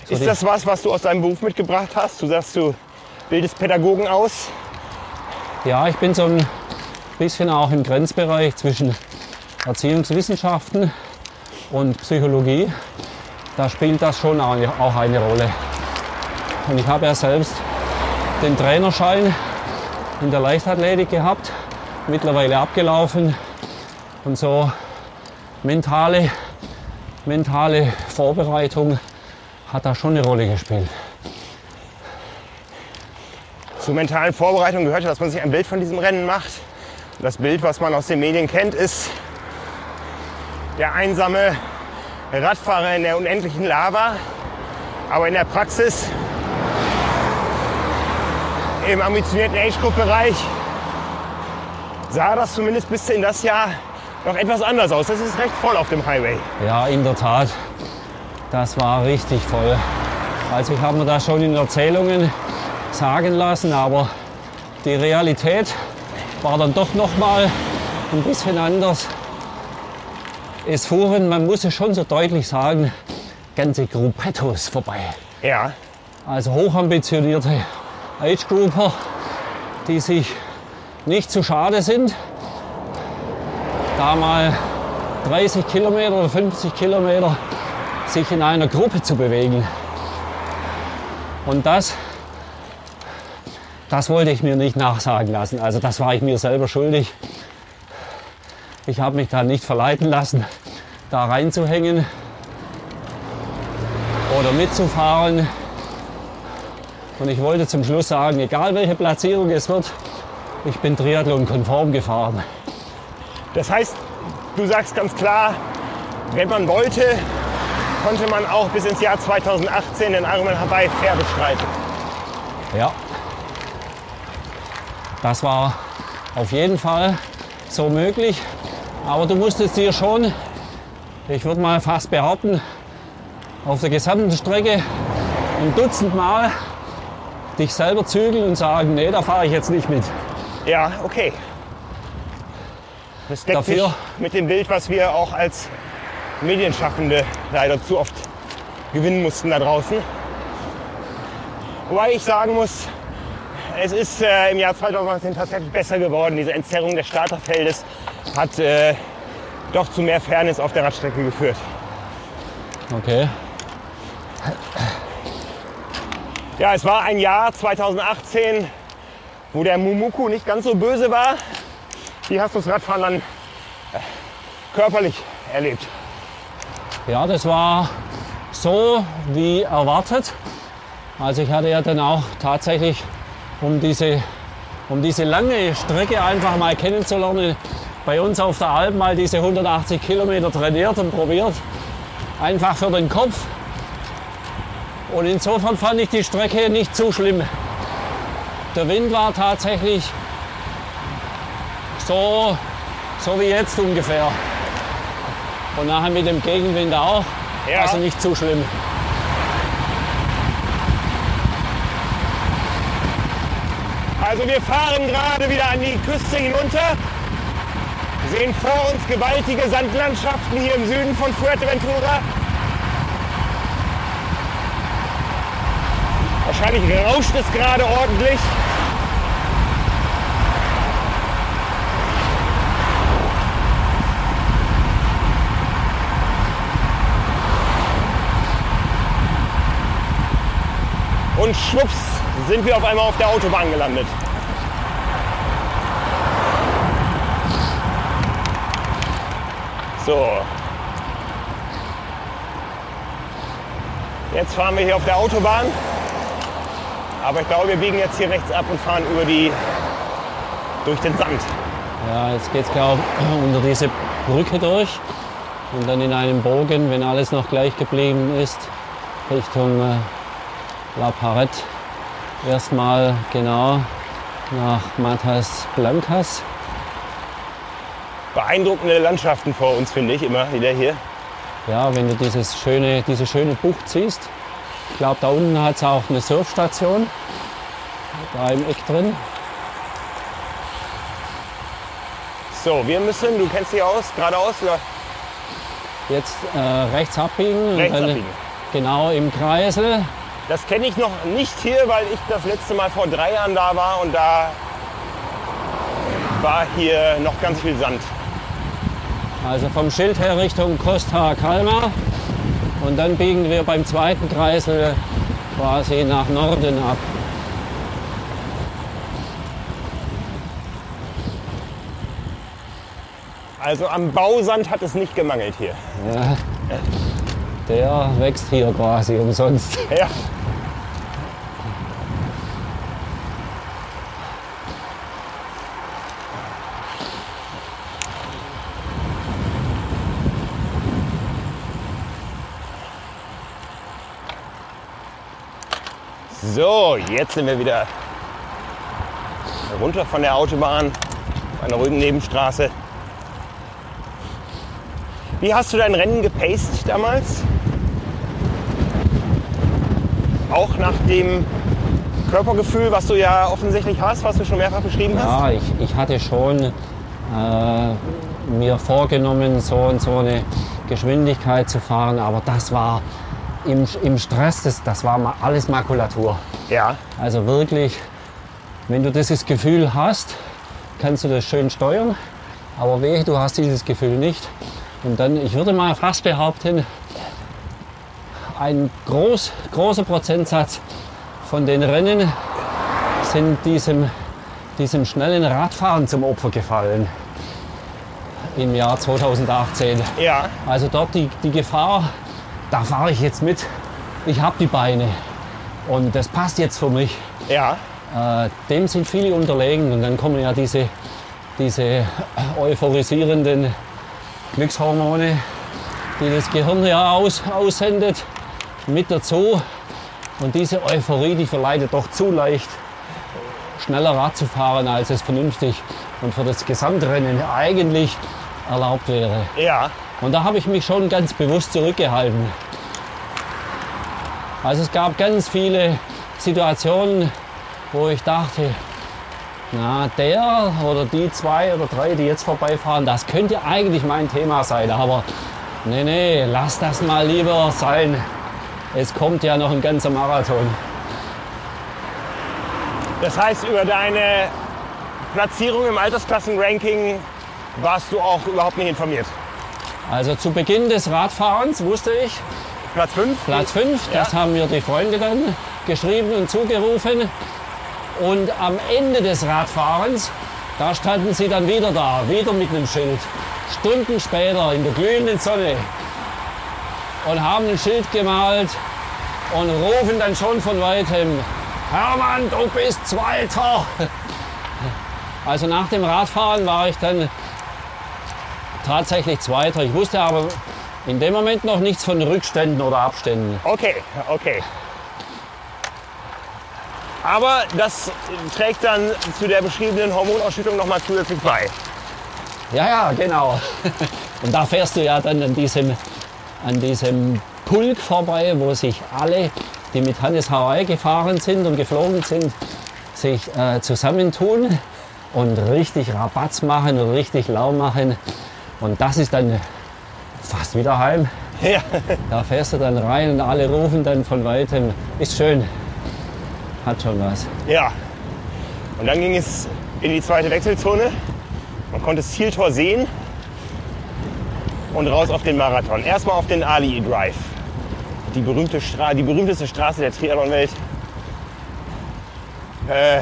Ist die- das was, was du aus deinem Beruf mitgebracht hast? Du sagst, du bildest Pädagogen aus. Ja, ich bin so ein bisschen auch im Grenzbereich zwischen Erziehungswissenschaften und Psychologie. Da spielt das schon auch eine Rolle. Und ich habe ja selbst den Trainerschein in der Leichtathletik gehabt, mittlerweile abgelaufen. Und so mentale, mentale Vorbereitung hat da schon eine Rolle gespielt. Zur mentalen Vorbereitung gehört ja, dass man sich ein Bild von diesem Rennen macht. Das Bild, was man aus den Medien kennt, ist der einsame Radfahrer in der unendlichen Lava. Aber in der Praxis, im ambitionierten Age-Group-Bereich, sah das zumindest bis in das Jahr noch etwas anders aus. Das ist recht voll auf dem Highway. Ja, in der Tat. Das war richtig voll. Also ich habe mir das schon in Erzählungen sagen lassen, aber die Realität war dann doch noch mal ein bisschen anders. Es fuhren, man muss es schon so deutlich sagen, ganze Gruppettos vorbei. Ja, Also hochambitionierte Age-Grouper, die sich nicht zu schade sind, da mal 30 Kilometer oder 50 Kilometer sich in einer Gruppe zu bewegen. Und das, das wollte ich mir nicht nachsagen lassen. Also das war ich mir selber schuldig. Ich habe mich da nicht verleiten lassen, da reinzuhängen oder mitzufahren. Und ich wollte zum Schluss sagen, egal welche Platzierung es wird, ich bin Triathlon-konform gefahren. das heißt, du sagst ganz klar, wenn man wollte, konnte man auch bis ins Jahr 2018 den Ironman Hawaii fair bestreiten. Ja. Das war auf jeden Fall so möglich. Aber du musstest dir schon, ich würde mal fast behaupten, auf der gesamten Strecke ein Dutzend Mal dich selber zügeln und sagen, nee, da fahre ich jetzt nicht mit. Ja, okay. Das deckt Dafür- sich mit dem Bild, was wir auch als Medienschaffende leider zu oft gewinnen mussten da draußen. Wobei ich sagen muss, es ist äh, im Jahr 2019 tatsächlich besser geworden. Diese Entzerrung des Starterfeldes hat äh, doch zu mehr Fairness auf der Radstrecke geführt. Okay. Ja, es war ein Jahr 2018, wo der Mumuku nicht ganz so böse war. Wie hast du das Radfahren dann äh, körperlich erlebt? Ja, das war so wie erwartet. Also ich hatte ja dann auch tatsächlich, um diese, um diese lange Strecke einfach mal kennenzulernen, bei uns auf der Alp mal diese 180 Kilometer trainiert und probiert. Einfach für den Kopf. Und insofern fand ich die Strecke nicht zu schlimm. Der Wind war tatsächlich so, so wie jetzt ungefähr. Und nachher mit dem Gegenwind auch. Ja. Also nicht zu schlimm. Also wir fahren gerade wieder an die Küste hinunter, sehen vor uns gewaltige Sandlandschaften hier im Süden von Fuerteventura. Wahrscheinlich rauscht es gerade ordentlich. Und schwupps sind wir auf einmal auf der Autobahn gelandet. So. Jetzt fahren wir hier auf der Autobahn. Aber ich glaube, wir biegen jetzt hier rechts ab und fahren über die durch den Sand. Ja, jetzt geht es ich [clears throat] unter diese Brücke durch und dann in einem Bogen, wenn alles noch gleich geblieben ist, Richtung äh, La Parette. Erstmal genau nach Matas Blancas. Beeindruckende Landschaften vor uns, finde ich, immer wieder hier. Ja, wenn du dieses schöne, diese schöne Bucht siehst. Ich glaube, da unten hat es auch eine Surfstation. Da im Eck drin. So, wir müssen, du kennst dich aus, geradeaus oder Jetzt äh, rechts abbiegen. rechts dann abbiegen. Genau im Kreisel. Das kenne ich noch nicht hier, weil ich das letzte Mal vor drei Jahren da war und da war hier noch ganz viel Sand. Also vom Schild her Richtung Costa Calma. Und dann biegen wir beim zweiten Kreisel quasi nach Norden ab. Also am Bausand hat es nicht gemangelt hier. Ja, der wächst hier quasi umsonst. Ja. So, jetzt sind wir wieder runter von der Autobahn auf einer ruhigen Nebenstraße. Wie hast du dein Rennen gepaced damals? Auch nach dem Körpergefühl, was du ja offensichtlich hast, was du schon mehrfach beschrieben hast? Ja, ich, ich hatte schon äh, mir vorgenommen, so und so eine Geschwindigkeit zu fahren, aber das war im, im Stress, das, das war alles Makulatur. Ja. Also wirklich, wenn du dieses Gefühl hast, kannst du das schön steuern, aber wehe, du hast dieses Gefühl nicht. Und dann, ich würde mal fast behaupten, ein groß, großer Prozentsatz von den Rennen sind diesem, diesem schnellen Radfahren zum Opfer gefallen im Jahr 2018. Ja. Also dort die, die Gefahr, da fahre ich jetzt mit, ich habe die Beine und das passt jetzt für mich. Ja. Äh, dem sind viele unterlegen und dann kommen ja diese, diese euphorisierenden Glückshormone, die das Gehirn ja aus, aussendet, mit dazu. Und diese Euphorie, die verleitet doch zu leicht, schneller Rad zu fahren, als es vernünftig und für das Gesamtrennen eigentlich erlaubt wäre. Ja. Und da habe ich mich schon ganz bewusst zurückgehalten. Also es gab ganz viele Situationen, wo ich dachte, na der oder die zwei oder drei, die jetzt vorbeifahren, das könnte eigentlich mein Thema sein. Aber nee, nee, lass das mal lieber sein. Es kommt ja noch ein ganzer Marathon. Das heißt, über deine Platzierung im Altersklassenranking warst du auch überhaupt nicht informiert. Also zu Beginn des Radfahrens wusste ich, Platz 5? Platz 5, das haben mir die Freunde dann geschrieben und zugerufen. Und am Ende des Radfahrens, da standen sie dann wieder da, wieder mit einem Schild. Stunden später in der glühenden Sonne. Und haben ein Schild gemalt und rufen dann schon von weitem, Hermann, du bist Zweiter. Also nach dem Radfahren war ich dann tatsächlich Zweiter. Ich wusste aber in dem Moment noch nichts von Rückständen oder Abständen. Okay, okay. Aber das trägt dann zu der beschriebenen Hormonausschüttung noch mal zusätzlich bei. Ja, ja, genau. [laughs] Und da fährst du ja dann an diesem, an diesem Pulk vorbei, wo sich alle, die mit Hannes Hawaii gefahren sind und geflogen sind, sich äh, zusammentun und richtig Rabatz machen und richtig lau machen. Und das ist dann fast wieder heim. Ja. Da fährst du dann rein und alle rufen dann von weitem, ist schön. hat schon was. Ja. Und dann ging es in die zweite Wechselzone. Man konnte das Zieltor sehen und raus auf den Marathon. Erstmal auf den Ali Drive. Die, berühmte Stra die berühmteste Straße der Triathlon-Welt. Äh,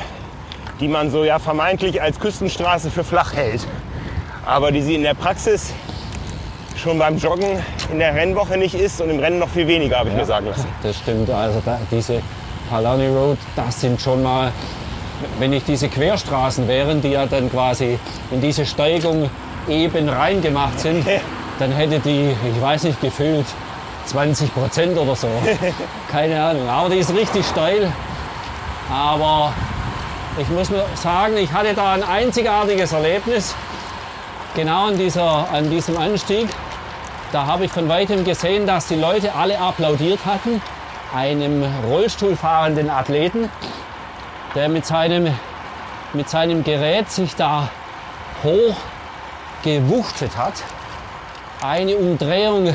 die man so ja vermeintlich als Küstenstraße für flach hält. Aber die sie in der Praxis schon beim Joggen in der Rennwoche nicht ist und im Rennen noch viel weniger, habe ich mir sagen lassen. Das stimmt. Also da, diese Palani Road, das sind schon mal, wenn nicht diese Querstraßen wären, die ja dann quasi in diese Steigung eben reingemacht sind, Ja. dann hätte die, ich weiß nicht, gefühlt 20 Prozent oder so. [laughs] Keine Ahnung. Aber die ist richtig steil. Aber ich muss nur sagen, ich hatte da ein einzigartiges Erlebnis. Genau an, dieser, an diesem Anstieg. Da habe ich von weitem gesehen, dass die Leute alle applaudiert hatten. Einem Rollstuhlfahrenden Athleten, der mit seinem, mit seinem Gerät sich da hoch gewuchtet hat. Eine Umdrehung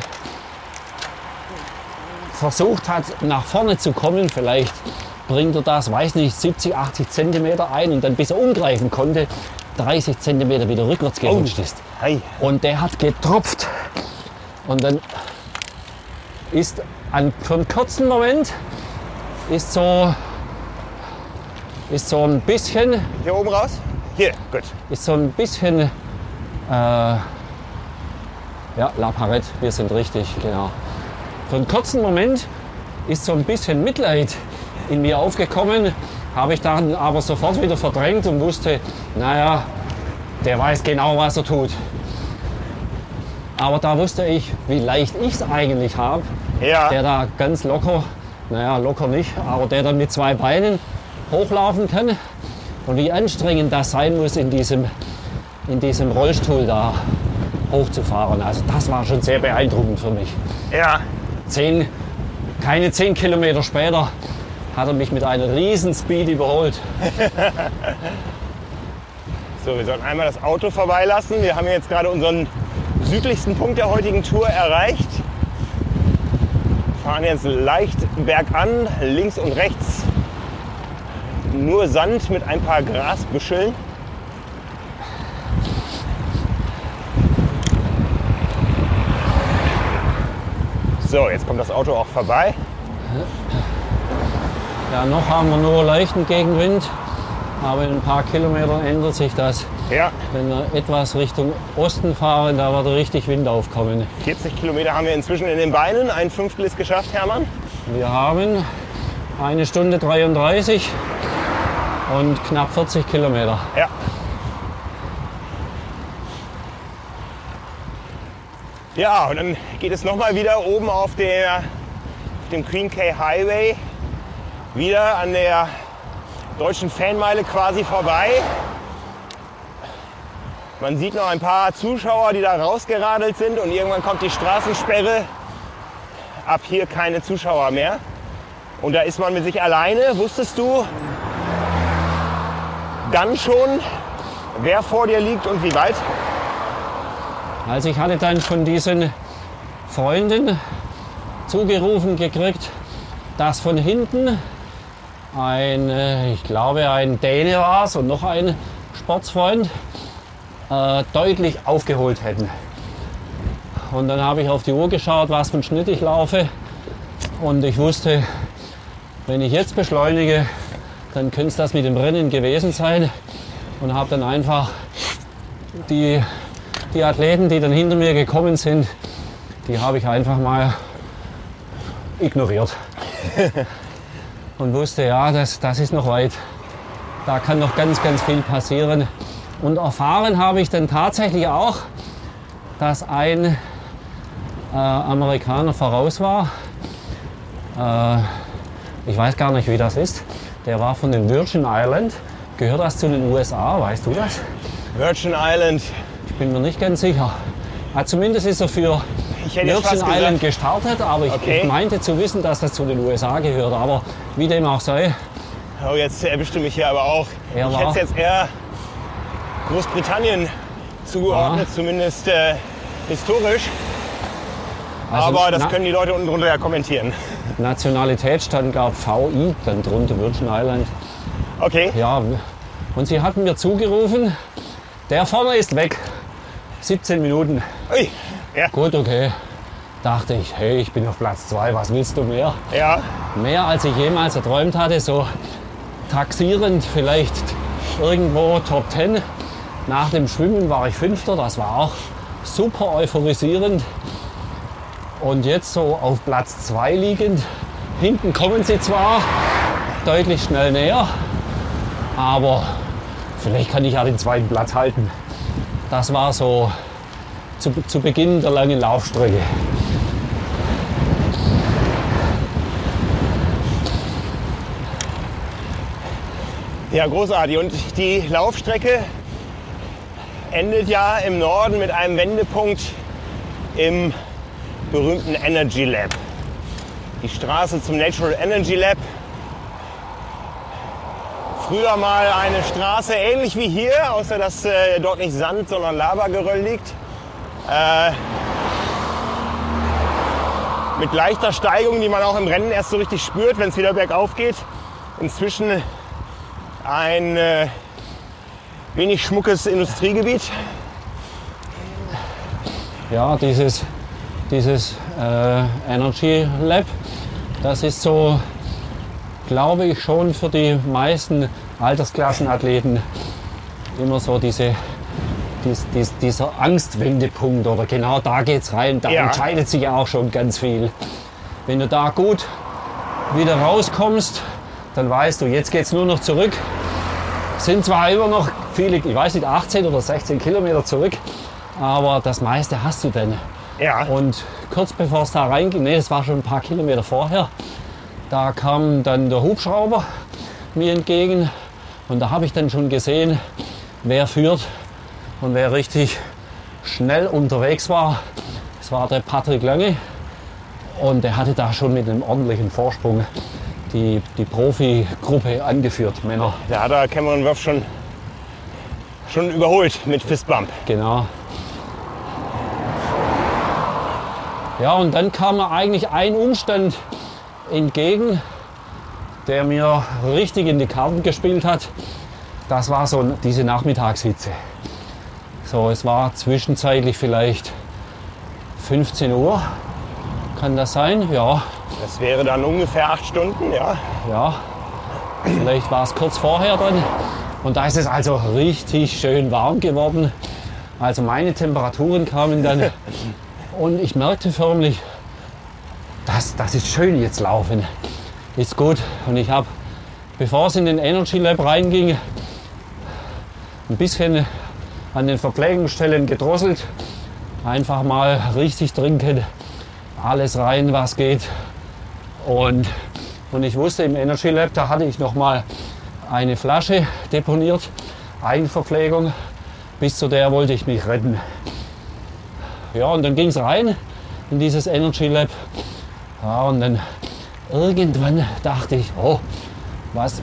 versucht hat, nach vorne zu kommen. Vielleicht bringt er das, weiß nicht, 70, 80 Zentimeter ein und dann, bis er umgreifen konnte, 30 Zentimeter wieder rückwärts gerutscht ist. Hey. Und der hat getropft. Und dann ist an, für einen kurzen Moment ist so, ist so ein bisschen Hier oben raus? Hier, gut. ist so ein bisschen, äh, ja, La Parette, wir sind richtig, genau. Für einen kurzen Moment ist so ein bisschen Mitleid in mir aufgekommen, habe ich dann aber sofort wieder verdrängt und wusste, naja, der weiß genau, was er tut. Aber da wusste ich, wie leicht ich es eigentlich habe, Ja. der da ganz locker, naja, locker nicht, aber der dann mit zwei Beinen hochlaufen kann und wie anstrengend das sein muss, in diesem, in diesem Rollstuhl da hochzufahren. Also das war schon sehr beeindruckend für mich. Ja. Zehn, keine zehn Kilometer später hat er mich mit einem riesen Speed überholt. [laughs] So, wir sollten einmal das Auto vorbeilassen. Wir haben jetzt gerade unseren südlichsten Punkt der heutigen Tour erreicht. Fahren jetzt leicht bergan, links und rechts nur Sand mit ein paar Grasbüscheln. So, jetzt kommt das Auto auch vorbei. Ja, noch haben wir nur leichten Gegenwind, aber in ein paar Kilometern ändert sich das. Ja, Wenn wir etwas Richtung Osten fahren, da wird richtig Wind aufkommen. 40 Kilometer haben wir inzwischen in den Beinen. Ein Fünftel ist geschafft, Hermann. Wir haben eine Stunde 33 und knapp 40 Kilometer. Ja. Ja, und dann geht es nochmal wieder oben auf, der, auf dem Queen K Highway wieder an der deutschen Fanmeile quasi vorbei. Man sieht noch ein paar Zuschauer, die da rausgeradelt sind und irgendwann kommt die Straßensperre. Ab hier keine Zuschauer mehr. Und da ist man mit sich alleine. Wusstest du dann schon, wer vor dir liegt und wie weit? Also ich hatte dann von diesen Freunden zugerufen gekriegt, dass von hinten ein, äh, ich glaube ein Däne war es und noch ein Sportsfreund, äh, deutlich aufgeholt hätten. Und dann habe ich auf die Uhr geschaut, was für einen Schnitt ich laufe. Und ich wusste, wenn ich jetzt beschleunige, dann könnte es das mit dem Rennen gewesen sein. Und habe dann einfach die, die Athleten, die dann hinter mir gekommen sind, die habe ich einfach mal ignoriert. [laughs] Und wusste, ja, das, das ist noch weit. Da kann noch ganz, ganz viel passieren. Und erfahren habe ich dann tatsächlich auch, dass ein äh, Amerikaner voraus war. Äh, ich weiß gar nicht, wie das ist. Der war von den Virgin Island. Gehört das zu den USA? Weißt du das? Virgin Island. Ich bin mir nicht ganz sicher. Ah, zumindest ist er für Ich hätte Virgin Island gesagt, gestartet, aber ich, Okay. ich meinte zu wissen, dass das zu den USA gehört. Aber wie dem auch sei, oh, jetzt erwischte mich hier aber auch. Er ich hätte es jetzt eher Großbritannien zugeordnet, zumindest äh, historisch. Also, Aber das können die Leute unten drunter ja kommentieren. Nationalität stand, glaube VI, dann drunter Virgin Island. Okay. Ja, und sie hatten mir zugerufen, der vorne ist weg. 17 Minuten. Ui. Ja. Gut, okay. Dachte ich, hey, ich bin auf Platz 2, was willst du mehr? Ja. Mehr als ich jemals erträumt hatte, so taxierend vielleicht irgendwo Top 10. Nach dem Schwimmen war ich Fünfter, das war auch super euphorisierend. Und jetzt so auf Platz 2 liegend. Hinten kommen sie zwar deutlich schnell näher, aber vielleicht kann ich ja den zweiten Platz halten. Das war so zu, zu Beginn der langen Laufstrecke. Ja, großartig. Und die Laufstrecke endet ja im Norden mit einem Wendepunkt im berühmten Energy Lab. Die Straße zum Natural Energy Lab. Früher mal eine Straße ähnlich wie hier, außer dass äh, dort nicht Sand, sondern Lavageröll liegt. Äh, mit leichter Steigung, die man auch im Rennen erst so richtig spürt, wenn es wieder bergauf geht. Inzwischen ein äh, wenig schmuckes Industriegebiet. Ja, dieses, dieses äh, Energy Lab, das ist so, glaube ich, schon für die meisten Altersklassenathleten immer so diese, dies, dies, dieser Angstwendepunkt oder genau da geht's rein. Da Ja. entscheidet sich auch schon ganz viel. Wenn du da gut wieder rauskommst, dann weißt du, jetzt geht's nur noch zurück. Sind zwar immer noch viele, ich weiß nicht, 18 oder 16 Kilometer zurück, aber das meiste hast du denn. Ja, Und kurz bevor es da reinging, nee, das war schon ein paar Kilometer vorher, da kam dann der Hubschrauber mir entgegen und da habe ich dann schon gesehen, wer führt und wer richtig schnell unterwegs war. Es war der Patrick Lange und der hatte da schon mit einem ordentlichen Vorsprung die, die Profi-Gruppe angeführt, Männer. da hat er Cameron Wurf schon, schon überholt mit Fistbump. Genau. Ja, und dann kam mir eigentlich ein Umstand entgegen, der mir richtig in die Karten gespielt hat. Das war so diese Nachmittagshitze. So, es war zwischenzeitlich vielleicht 15 Uhr. Kann das sein? Ja, Das wäre dann ungefähr acht Stunden, ja. ja. Vielleicht war es kurz vorher dann. Und da ist es also richtig schön warm geworden. Also meine Temperaturen kamen dann [laughs] und ich merkte förmlich, das, das ist schön jetzt laufen. Ist gut. Und ich habe, bevor es in den Energy Lab reinging, ein bisschen an den Verpflegungsstellen gedrosselt. Einfach mal richtig trinken. Alles rein, was geht. Und, und ich wusste, im Energy Lab, da hatte ich noch mal eine Flasche deponiert, Eigenverpflegung. Bis zu der wollte ich mich retten. Ja, und dann ging es rein in dieses Energy Lab. Ja, und dann irgendwann dachte ich, oh, was,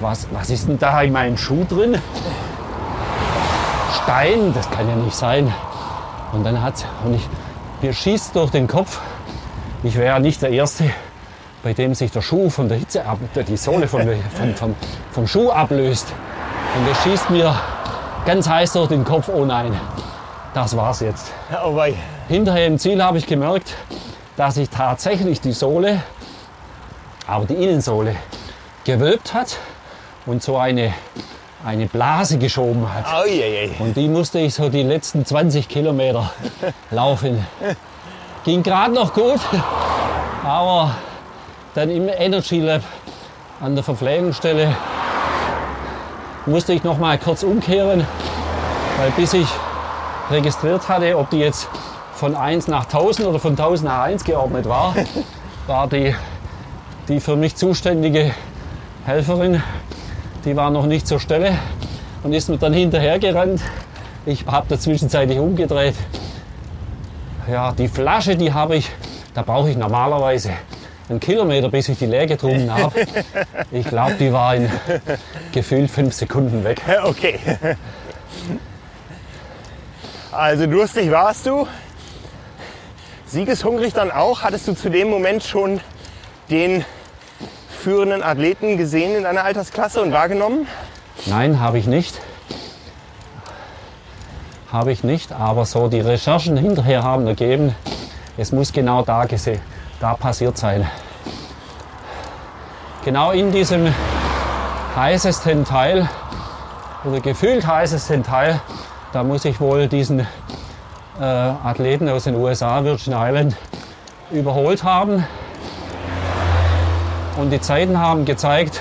was, was ist denn da in meinem Schuh drin? Stein, das kann ja nicht sein. Und dann hat und ich, mir schießt durch den Kopf, ich wäre ja nicht der Erste, bei dem sich der Schuh von der Hitze ab, die Sohle von, von, vom, vom Schuh ablöst. Und das schießt mir ganz heiß durch den Kopf, oh nein, das war's jetzt. Oh wei. Hinterher im Ziel habe ich gemerkt, dass sich tatsächlich die Sohle, aber die Innensohle, gewölbt hat und so eine, eine Blase geschoben hat. Oh, je, je. Und die musste ich so die letzten 20 Kilometer laufen. Ging gerade noch gut, aber dann im Energy Lab an der Verpflegungsstelle musste ich noch mal kurz umkehren, weil bis ich registriert hatte, ob die jetzt von 1 nach 1000 oder von 1000 nach 1 geordnet war, war die, die für mich zuständige Helferin, die war noch nicht zur Stelle und ist mir dann hinterher gerannt. Ich habe da zwischenzeitlich umgedreht. Ja, die Flasche, die habe ich, da brauche ich normalerweise einen Kilometer, bis ich die leer getrunken habe. [laughs] Ich glaube, die war in gefühlt fünf Sekunden weg. Okay. Also durstig warst du. Siegeshungrig dann auch? Hattest du zu dem Moment schon den führenden Athleten gesehen in deiner Altersklasse und wahrgenommen? Nein, habe ich nicht. Habe ich nicht, aber so die Recherchen hinterher haben ergeben, es muss genau da, da passiert sein. Genau in diesem heißesten Teil oder gefühlt heißesten Teil, da muss ich wohl diesen äh, Athleten aus den USA, Virgin Island, überholt haben. Und die Zeiten haben gezeigt,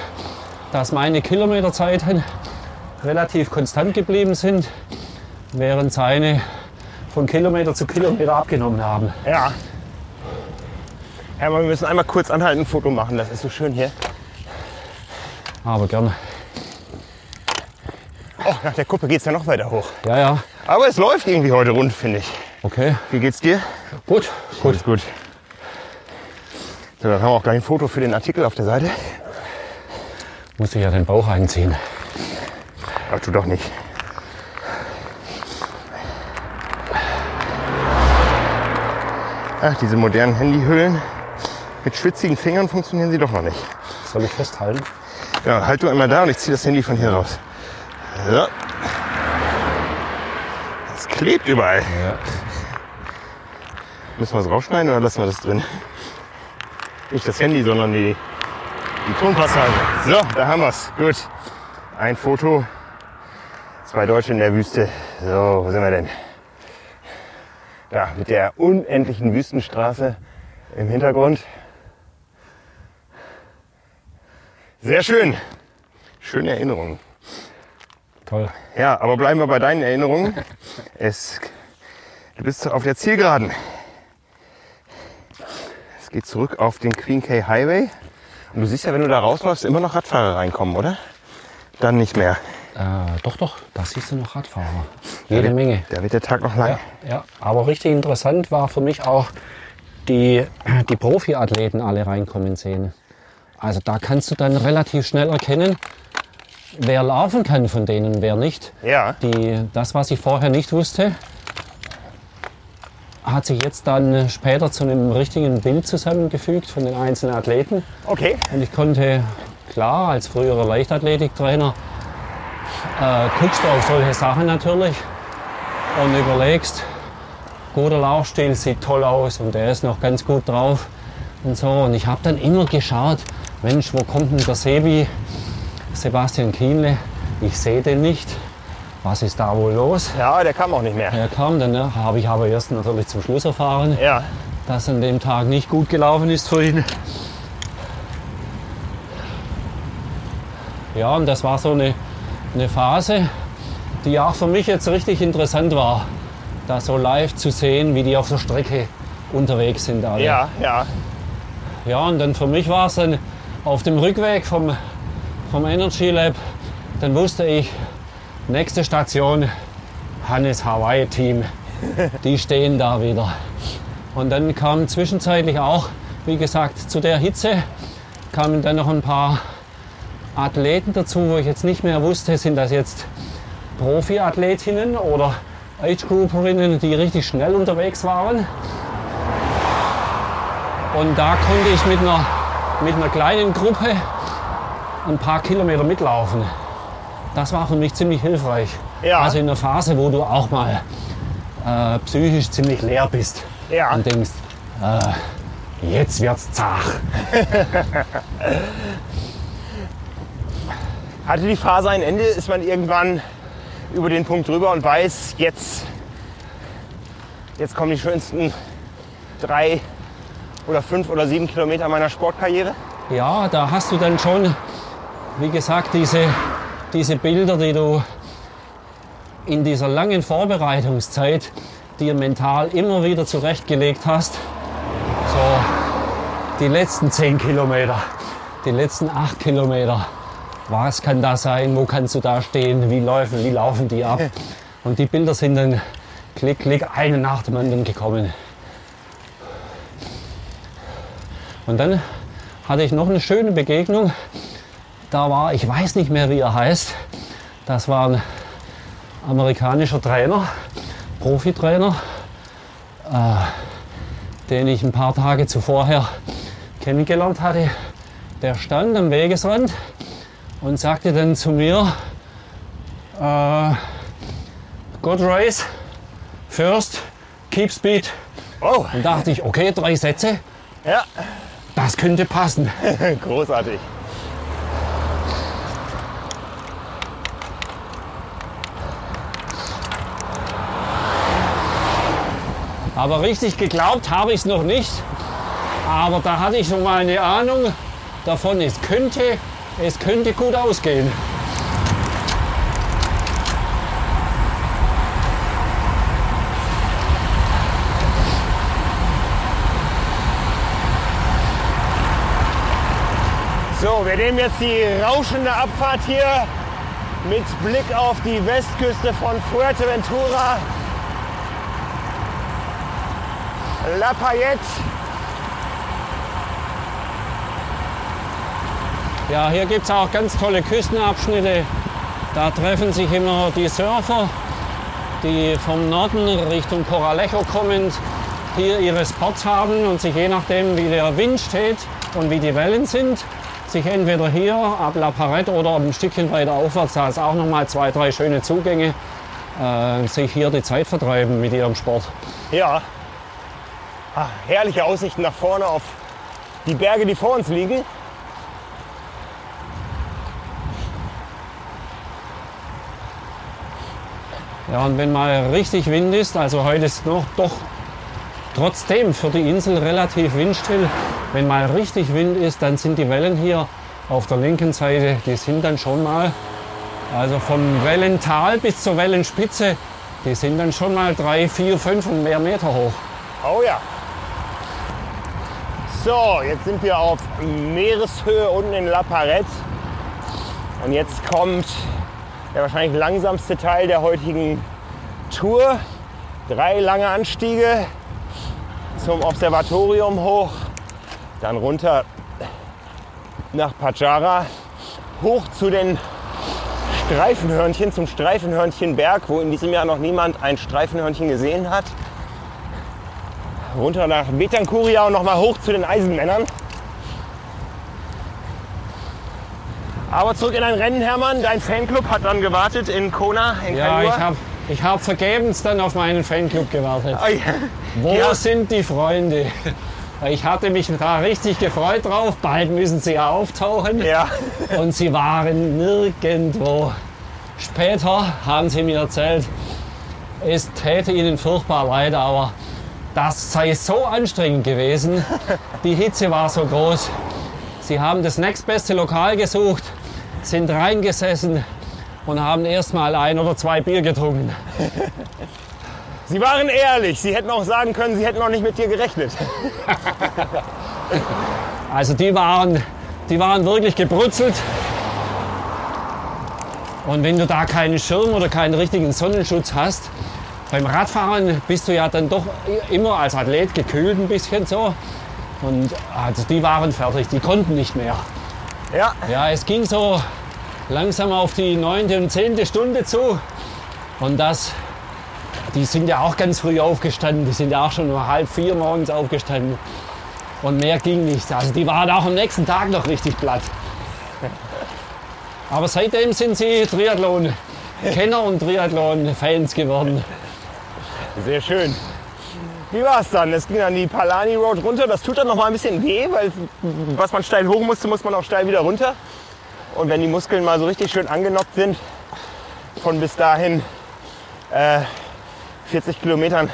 dass meine Kilometerzeiten relativ konstant geblieben sind, während seine von Kilometer zu Kilometer abgenommen haben. Ja. Hermann, wir müssen einmal kurz anhalten, ein Foto machen. Das ist so schön hier. Aber gerne. Oh, nach der Kuppe geht es ja noch weiter hoch. Ja, ja. Aber es läuft irgendwie heute rund, finde ich. Okay. Wie geht's dir? Gut. Gut, gut. So, dann haben wir auch gleich ein Foto für den Artikel auf der Seite. Muss ich ja den Bauch einziehen. Ach, tu doch nicht. Ach, diese modernen Handyhüllen. Mit schwitzigen Fingern funktionieren sie doch noch nicht. Soll ich festhalten? Ja, halt du einmal da und ich ziehe das Handy von hier raus. So. Es klebt überall. Ja. Müssen wir es rausschneiden oder lassen wir das drin? Nicht das Handy, sondern die, die Tonpassage. So, da haben wir es. Gut. Ein Foto. Zwei Deutsche in der Wüste. So, wo sind wir denn? Da, mit der unendlichen Wüstenstraße im Hintergrund. Sehr schön. Schöne Erinnerungen. Toll. Ja, aber bleiben wir bei deinen Erinnerungen. [laughs] Es, du bist auf der Zielgeraden. Geht zurück auf den Queen K Highway. Und du siehst ja, wenn du da rausläufst, immer noch Radfahrer reinkommen, oder? Dann nicht mehr. Äh, doch, doch. Da siehst du noch Radfahrer. Jede Menge. Da wird der Tag noch lang. Ja, ja, aber richtig interessant war für mich auch die, [clears throat] die Profiathleten alle reinkommen sehen. Also da kannst du dann relativ schnell erkennen, wer laufen kann von denen, wer nicht. Ja. Die, das, was ich vorher nicht wusste, hat sich jetzt dann später zu einem richtigen Bild zusammengefügt von den einzelnen Athleten. Okay. Und ich konnte, klar, als früherer Leichtathletiktrainer, äh, guckst du auf solche Sachen natürlich und überlegst, guter Laufstil sieht toll aus und der ist noch ganz gut drauf und so. Und ich habe dann immer geschaut, Mensch, wo kommt denn der Sebi, Sebastian Kienle? Ich sehe den nicht. Was ist da wohl los? Ja, der kam auch nicht mehr. Er kam dann, ne, habe ich aber erst natürlich zum Schluss erfahren Ja. dass an dem Tag nicht gut gelaufen ist für ihn. Ja, und das war so eine, eine Phase, die auch für mich jetzt richtig interessant war, da so live zu sehen, wie die auf der Strecke unterwegs sind. Alle. Ja, ja. ja, und dann für mich war es dann auf dem Rückweg vom, vom Energy Lab, dann wusste ich, nächste Station, Hannes Hawaii Team, die stehen da wieder. Und dann kam zwischenzeitlich auch, wie gesagt, zu der Hitze kamen dann noch ein paar Athleten dazu, wo ich jetzt nicht mehr wusste, sind das jetzt Profiathletinnen oder Age-Grouperinnen, die richtig schnell unterwegs waren. Und da konnte ich mit einer, mit einer kleinen Gruppe ein paar Kilometer mitlaufen. Das war für mich ziemlich hilfreich. Ja. Also in einer Phase, wo du auch mal äh, psychisch ziemlich leer bist Ja. und denkst, äh, jetzt wird's zach. [laughs] Hatte die Phase ein Ende? Ist man irgendwann über den Punkt drüber und weiß, jetzt, jetzt kommen die schönsten drei oder fünf oder sieben Kilometer meiner Sportkarriere? Ja, da hast du dann schon, wie gesagt, diese, diese Bilder, die du in dieser langen Vorbereitungszeit dir mental immer wieder zurechtgelegt hast. So die letzten zehn Kilometer, die letzten acht Kilometer. Was kann da sein? Wo kannst du da stehen? Wie laufen, wie laufen die ab? Und die Bilder sind dann klick, klick, eine nach dem anderen gekommen. Und dann hatte ich noch eine schöne Begegnung. Da war, ich weiß nicht mehr, wie er heißt. Das war ein amerikanischer Trainer, Profitrainer. Äh, den ich ein paar Tage zuvor kennengelernt hatte, der stand am Wegesrand und sagte dann zu mir, äh, Good race, first, keep speed. Oh, Und dachte ich, okay, drei Sätze, ja, das könnte passen. [laughs] großartig. Aber richtig geglaubt habe ich es noch nicht. Aber da hatte ich schon mal eine Ahnung davon, es könnte, es könnte gut ausgehen. So, wir nehmen jetzt die rauschende Abfahrt hier mit Blick auf die Westküste von Fuerteventura. La Payette. Ja, hier gibt es auch ganz tolle Küstenabschnitte. Da treffen sich immer die Surfer, die vom Norden Richtung Coralejo kommend hier ihre Spots haben und sich je nachdem, wie der Wind steht und wie die Wellen sind, sich entweder hier ab La Parette oder ein Stückchen weiter aufwärts, da ist auch noch mal zwei, drei schöne Zugänge, äh, sich hier die Zeit vertreiben mit ihrem Sport. Ja. Ah, herrliche Aussichten nach vorne auf die Berge, die vor uns liegen. Ja, und wenn mal richtig Wind ist, also heute ist noch doch trotzdem für die Insel relativ windstill. Wenn mal richtig Wind ist, dann sind die Wellen hier auf der linken Seite, die sind dann schon mal, also vom Wellental bis zur Wellenspitze, die sind dann schon mal drei, vier, fünf und mehr Meter hoch. Oh ja. So, jetzt sind wir auf Meereshöhe unten in La Parette. Und jetzt kommt der wahrscheinlich langsamste Teil der heutigen Tour. Drei lange Anstiege zum Observatorium hoch, dann runter nach Pajara, hoch zu den Streifenhörnchen, zum Streifenhörnchenberg, wo in diesem Jahr noch niemand ein Streifenhörnchen gesehen hat runter nach Betancuria und nochmal hoch zu den Eisenmännern. Aber zurück in dein Rennen, Hermann. Dein Fanclub hat dann gewartet in Kona, in Ja, ich habe ich hab vergebens dann auf meinen Fanclub gewartet. Oh ja. Wo Ja. sind die Freunde? [laughs] Ich hatte mich da richtig gefreut drauf. Bald müssen sie ja auftauchen. Ja. [laughs] Und sie waren nirgendwo. Später haben sie mir erzählt, es täte ihnen furchtbar leid, aber das sei so anstrengend gewesen. Die Hitze war so groß. Sie haben das nächstbeste Lokal gesucht, sind reingesessen und haben erst mal ein oder zwei Bier getrunken. Sie waren ehrlich. Sie hätten auch sagen können, sie hätten noch nicht mit dir gerechnet. Also die waren, die waren wirklich gebrutzelt. Und wenn du da keinen Schirm oder keinen richtigen Sonnenschutz hast, beim Radfahren bist du ja dann doch immer als Athlet gekühlt ein bisschen so. Und also die waren fertig, die konnten nicht mehr. Ja. Ja, es ging so langsam auf die neunte und zehnte Stunde zu. Und das, die sind ja auch ganz früh aufgestanden. Die sind ja auch schon um halb vier morgens aufgestanden. Und mehr ging nicht. Also die waren auch am nächsten Tag noch richtig platt. Aber seitdem sind sie Triathlon-Kenner und Triathlon-Fans geworden. Sehr schön. Wie war es dann? Es ging dann die Palani Road runter. Das tut dann noch mal ein bisschen weh, weil was man steil hoch musste, muss man auch steil wieder runter. Und wenn die Muskeln mal so richtig schön angenockt sind, von bis dahin äh, 40 Kilometern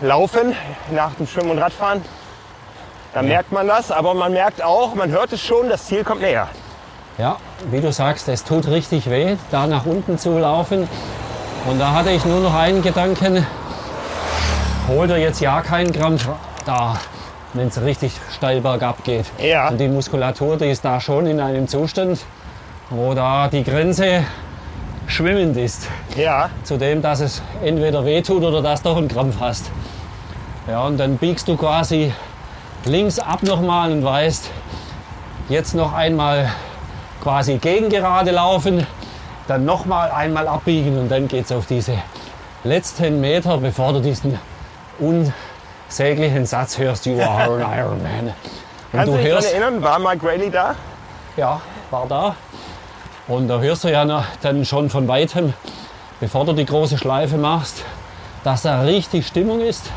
laufen nach dem Schwimmen und Radfahren, dann merkt man das. Aber man merkt auch, man hört es schon, das Ziel kommt näher. Ja, wie du sagst, es tut richtig weh, da nach unten zu laufen. Und da hatte ich nur noch einen Gedanken, hol dir jetzt ja keinen Gramm da, wenn es richtig steil bergab geht. Ja. Und die Muskulatur, die ist da schon in einem Zustand, wo da die Grenze schwimmend ist. Ja, Zu dem, dass es entweder weh tut oder dass du doch einen Krampf hast. Ja, und dann biegst du quasi links ab nochmal und weißt, jetzt noch einmal quasi gegen gerade laufen, dann nochmal einmal abbiegen und dann geht es auf diese letzten Meter, bevor du diesen säglichen Satz hörst, you are an [laughs] Ironman. Und Kannst du dich daran erinnern, war Mike Rayleigh da? ja, war da. Und da hörst du ja noch dann schon von weitem, bevor du die große Schleife machst, dass da richtig Stimmung ist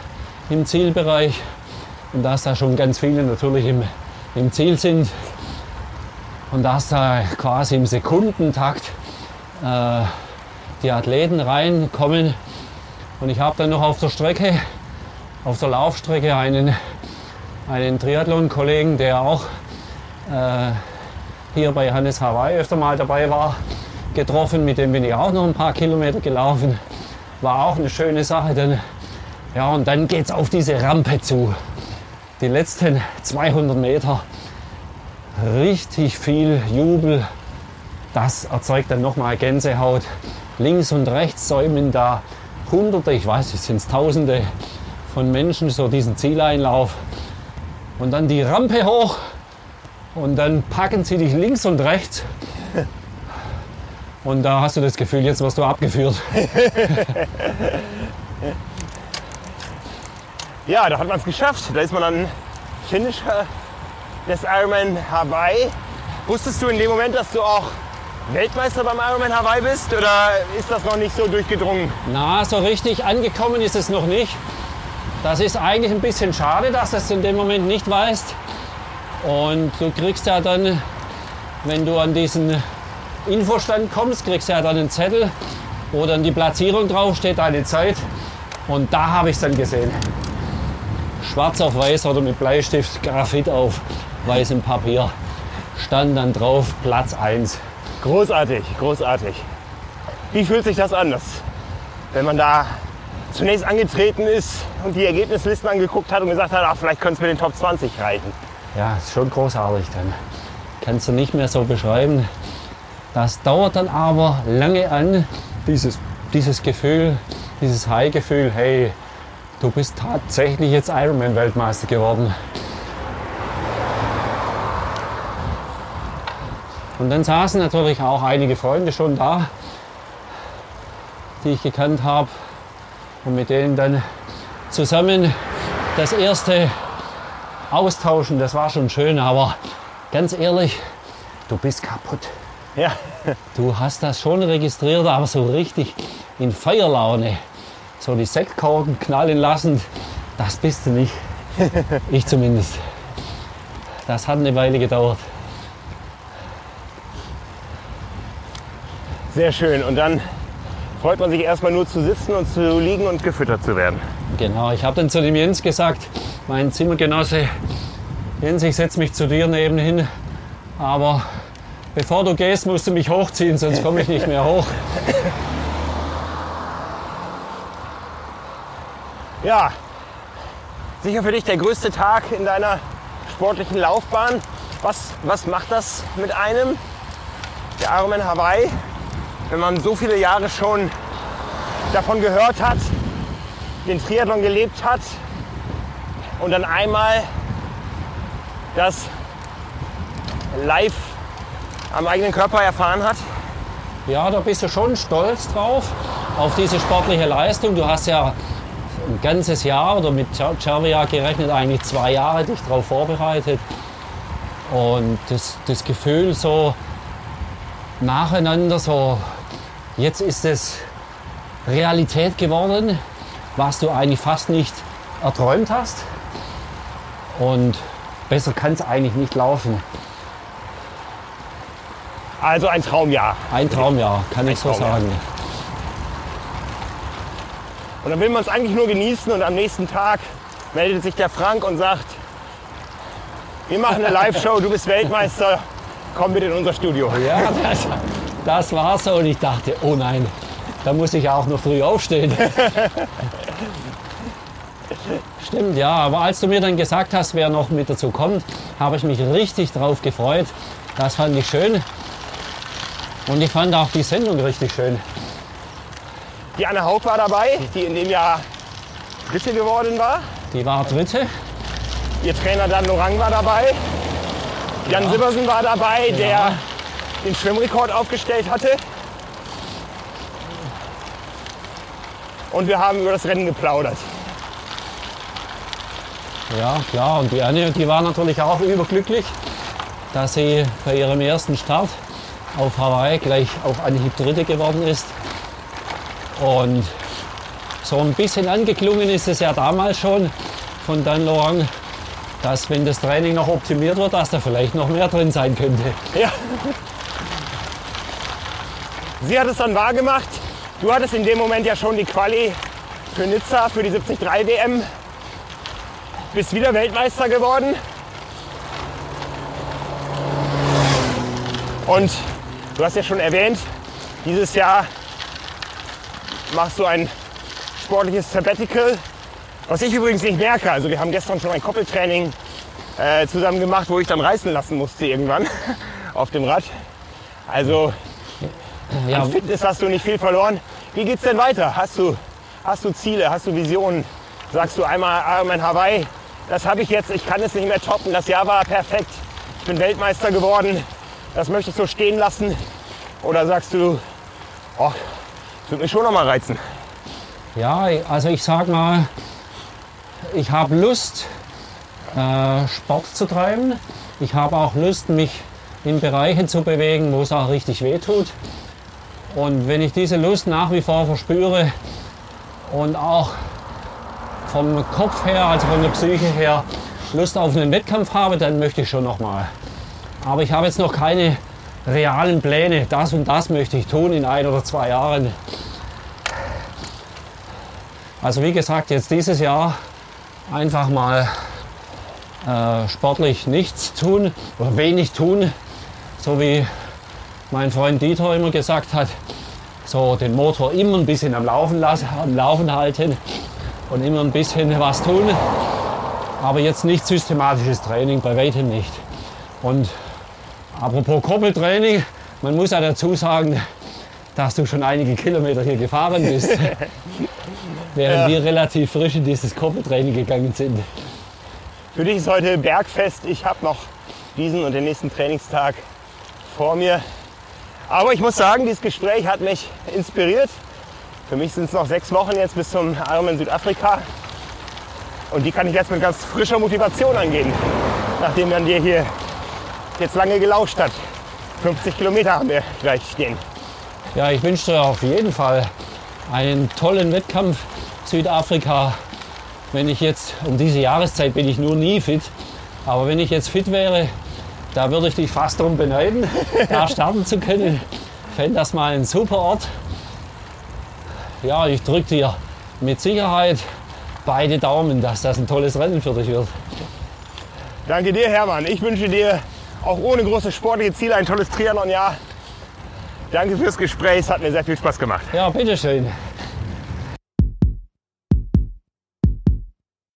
im Zielbereich und dass da schon ganz viele natürlich im, im Ziel sind und dass da quasi im Sekundentakt äh, die Athleten reinkommen. Und ich habe dann noch auf der Strecke, auf der Laufstrecke einen, einen Triathlon-Kollegen, der auch äh, hier bei Hannes Hawaii öfter mal dabei war, getroffen. Mit dem bin ich auch noch ein paar Kilometer gelaufen. War auch eine schöne Sache. Denn, ja, und dann geht es auf diese Rampe zu. Die letzten 200 Meter richtig viel Jubel. Das erzeugt dann nochmal Gänsehaut. Links und rechts säumen da Hunderte, ich weiß nicht, sind es Tausende von Menschen so diesen Zieleinlauf. Und dann die Rampe hoch und dann packen sie dich links und rechts. Und da hast du das Gefühl, jetzt wirst du abgeführt. [laughs] Ja, da hat man es geschafft. Da ist man dann Finisher des Ironman Hawaii. Wusstest du in dem Moment, dass du auch Weltmeister beim Ironman Hawaii bist oder ist das noch nicht so durchgedrungen? Na, so richtig angekommen ist es noch nicht. Das ist eigentlich ein bisschen schade, dass du es in dem Moment nicht weißt. Und du kriegst ja dann, wenn du an diesen Infostand kommst, kriegst du ja dann einen Zettel, wo dann die Platzierung draufsteht, deine Zeit. Und da habe ich es dann gesehen. Schwarz auf weiß oder mit Bleistift, Graphit auf weißem Papier. Stand dann drauf Platz 1. Großartig, großartig. Wie fühlt sich das an, dass, wenn man da zunächst angetreten ist und die Ergebnislisten angeguckt hat und gesagt hat, ach, vielleicht könnte es mit den Top 20 reichen? Ja, ist schon großartig dann. Kannst du nicht mehr so beschreiben. Das dauert dann aber lange an, dieses, dieses Gefühl, dieses High-Gefühl, hey, du bist tatsächlich jetzt Ironman-Weltmeister geworden. Und dann saßen natürlich auch einige Freunde schon da, die ich gekannt habe und mit denen dann zusammen das erste austauschen, das war schon schön, aber ganz ehrlich, du bist kaputt. Ja, [laughs] Du hast das schon registriert, aber so richtig in Feierlaune, so die Sektkorken knallen lassen, das bist du nicht. [laughs] Ich zumindest. Das hat eine Weile gedauert. Sehr schön. Und dann freut man sich erstmal nur zu sitzen und zu liegen und gefüttert zu werden. Genau, ich habe dann zu dem Jens gesagt, mein Zimmergenosse, Jens, ich setze mich zu dir neben hin, aber bevor du gehst, musst du mich hochziehen, sonst komme ich nicht mehr hoch. [laughs] Ja, sicher für dich der größte Tag in deiner sportlichen Laufbahn. Was, was macht das mit einem, der Ironman Hawaii, wenn man so viele Jahre schon davon gehört hat, den Triathlon gelebt hat und dann einmal das live am eigenen Körper erfahren hat? Ja, da bist du schon stolz drauf, auf diese sportliche Leistung. Du hast ja ein ganzes Jahr oder mit Cervia gerechnet eigentlich zwei Jahre dich darauf vorbereitet. Und das, das Gefühl so nacheinander, so jetzt ist es Realität geworden, was du eigentlich fast nicht erträumt hast. Und besser kann es eigentlich nicht laufen. Also ein Traumjahr. Ein Traumjahr, kann ich so Traumjahr. sagen. Und dann will man es eigentlich nur genießen und am nächsten Tag meldet sich der Frank und sagt, wir machen eine Live-Show, du bist Weltmeister, komm bitte in unser Studio. Ja, das, das war so und ich dachte, oh nein, da muss ich auch noch früh aufstehen. [laughs] Stimmt, ja, aber als du mir dann gesagt hast, wer noch mit dazu kommt, habe ich mich richtig drauf gefreut. Das fand ich schön. Und ich fand auch die Sendung richtig schön. Die Anne Haug war dabei, die in dem Jahr Dritte geworden war. Die war Dritte. Ihr Trainer Dan Lorang war dabei. Jan Ja. Sibbersen war dabei, Ja. Den Schwimmrekord aufgestellt hatte. Und wir haben über das Rennen geplaudert. Ja, klar. Und die Anne, die war natürlich auch überglücklich, dass sie bei ihrem ersten Start auf Hawaii gleich auf Anhieb Dritte geworden ist. Und so ein bisschen angeklungen ist es ja damals schon von Dan Loang, dass wenn das Training noch optimiert wird, dass da vielleicht noch mehr drin sein könnte. Ja. Sie hat es dann wahr gemacht. Du hattest in dem Moment ja schon die Quali für Nizza, für die 73 WM. Bist wieder Weltmeister geworden. Und du hast ja schon erwähnt, dieses Jahr machst du ein sportliches Sabbatical, was ich übrigens nicht merke. Also wir haben gestern schon ein Koppeltraining äh, zusammen gemacht, wo ich dann reißen lassen musste irgendwann [laughs] auf dem Rad. Also Ja, an Fitness hast du nicht viel verloren. Wie geht's denn weiter? Hast du, hast du Ziele, hast du Visionen? Sagst du einmal Ironman Hawaii, das habe ich jetzt, ich kann es nicht mehr toppen, das Jahr war perfekt, ich bin Weltmeister geworden, das möchte ich so stehen lassen? Oder sagst du, oh, das würde mich schon noch mal reizen? Ja, also ich sag mal, ich habe Lust, äh, Sport zu treiben. Ich habe auch Lust, mich in Bereiche zu bewegen, wo es auch richtig weh tut. Und wenn ich diese Lust nach wie vor verspüre und auch vom Kopf her, also von der Psyche her, Lust auf einen Wettkampf habe, dann möchte ich schon noch mal. Aber ich habe jetzt noch keine realen Pläne. Das und das möchte ich tun in ein oder zwei Jahren. Also wie gesagt, jetzt dieses Jahr einfach mal äh, sportlich nichts tun oder wenig tun, so wie mein Freund Dieter immer gesagt hat, so den Motor immer ein bisschen am Laufen lassen, am Laufen halten und immer ein bisschen was tun, aber jetzt nicht systematisches Training, bei weitem nicht. Und apropos Koppeltraining, man muss ja dazu sagen, dass du schon einige Kilometer hier gefahren bist, [laughs] während Ja. wir relativ frisch in dieses Koppeltraining gegangen sind. Für dich ist heute Bergfest. Ich habe noch diesen und den nächsten Trainingstag vor mir. Aber ich muss sagen, dieses Gespräch hat mich inspiriert. Für mich sind es noch sechs Wochen jetzt bis zum Ironman Südafrika. Und die kann ich jetzt mit ganz frischer Motivation angehen, nachdem man dir hier jetzt lange gelauscht hat. 50 Kilometer haben wir gleich stehen. Ja, ich wünsche dir auf jeden Fall einen tollen Wettkampf Südafrika. Wenn ich jetzt, um diese Jahreszeit bin ich nur nie fit, aber wenn ich jetzt fit wäre, da würde ich dich fast darum beneiden, [laughs] da starten zu können. Fände das mal ein super Ort. Ja, ich drücke dir mit Sicherheit beide Daumen, dass das ein tolles Rennen für dich wird. Danke dir, Hermann. Ich wünsche dir auch ohne große sportliche Ziele ein tolles Triathlon-Jahr. Danke fürs Gespräch. Es hat mir sehr viel Spaß gemacht. Ja, bitteschön.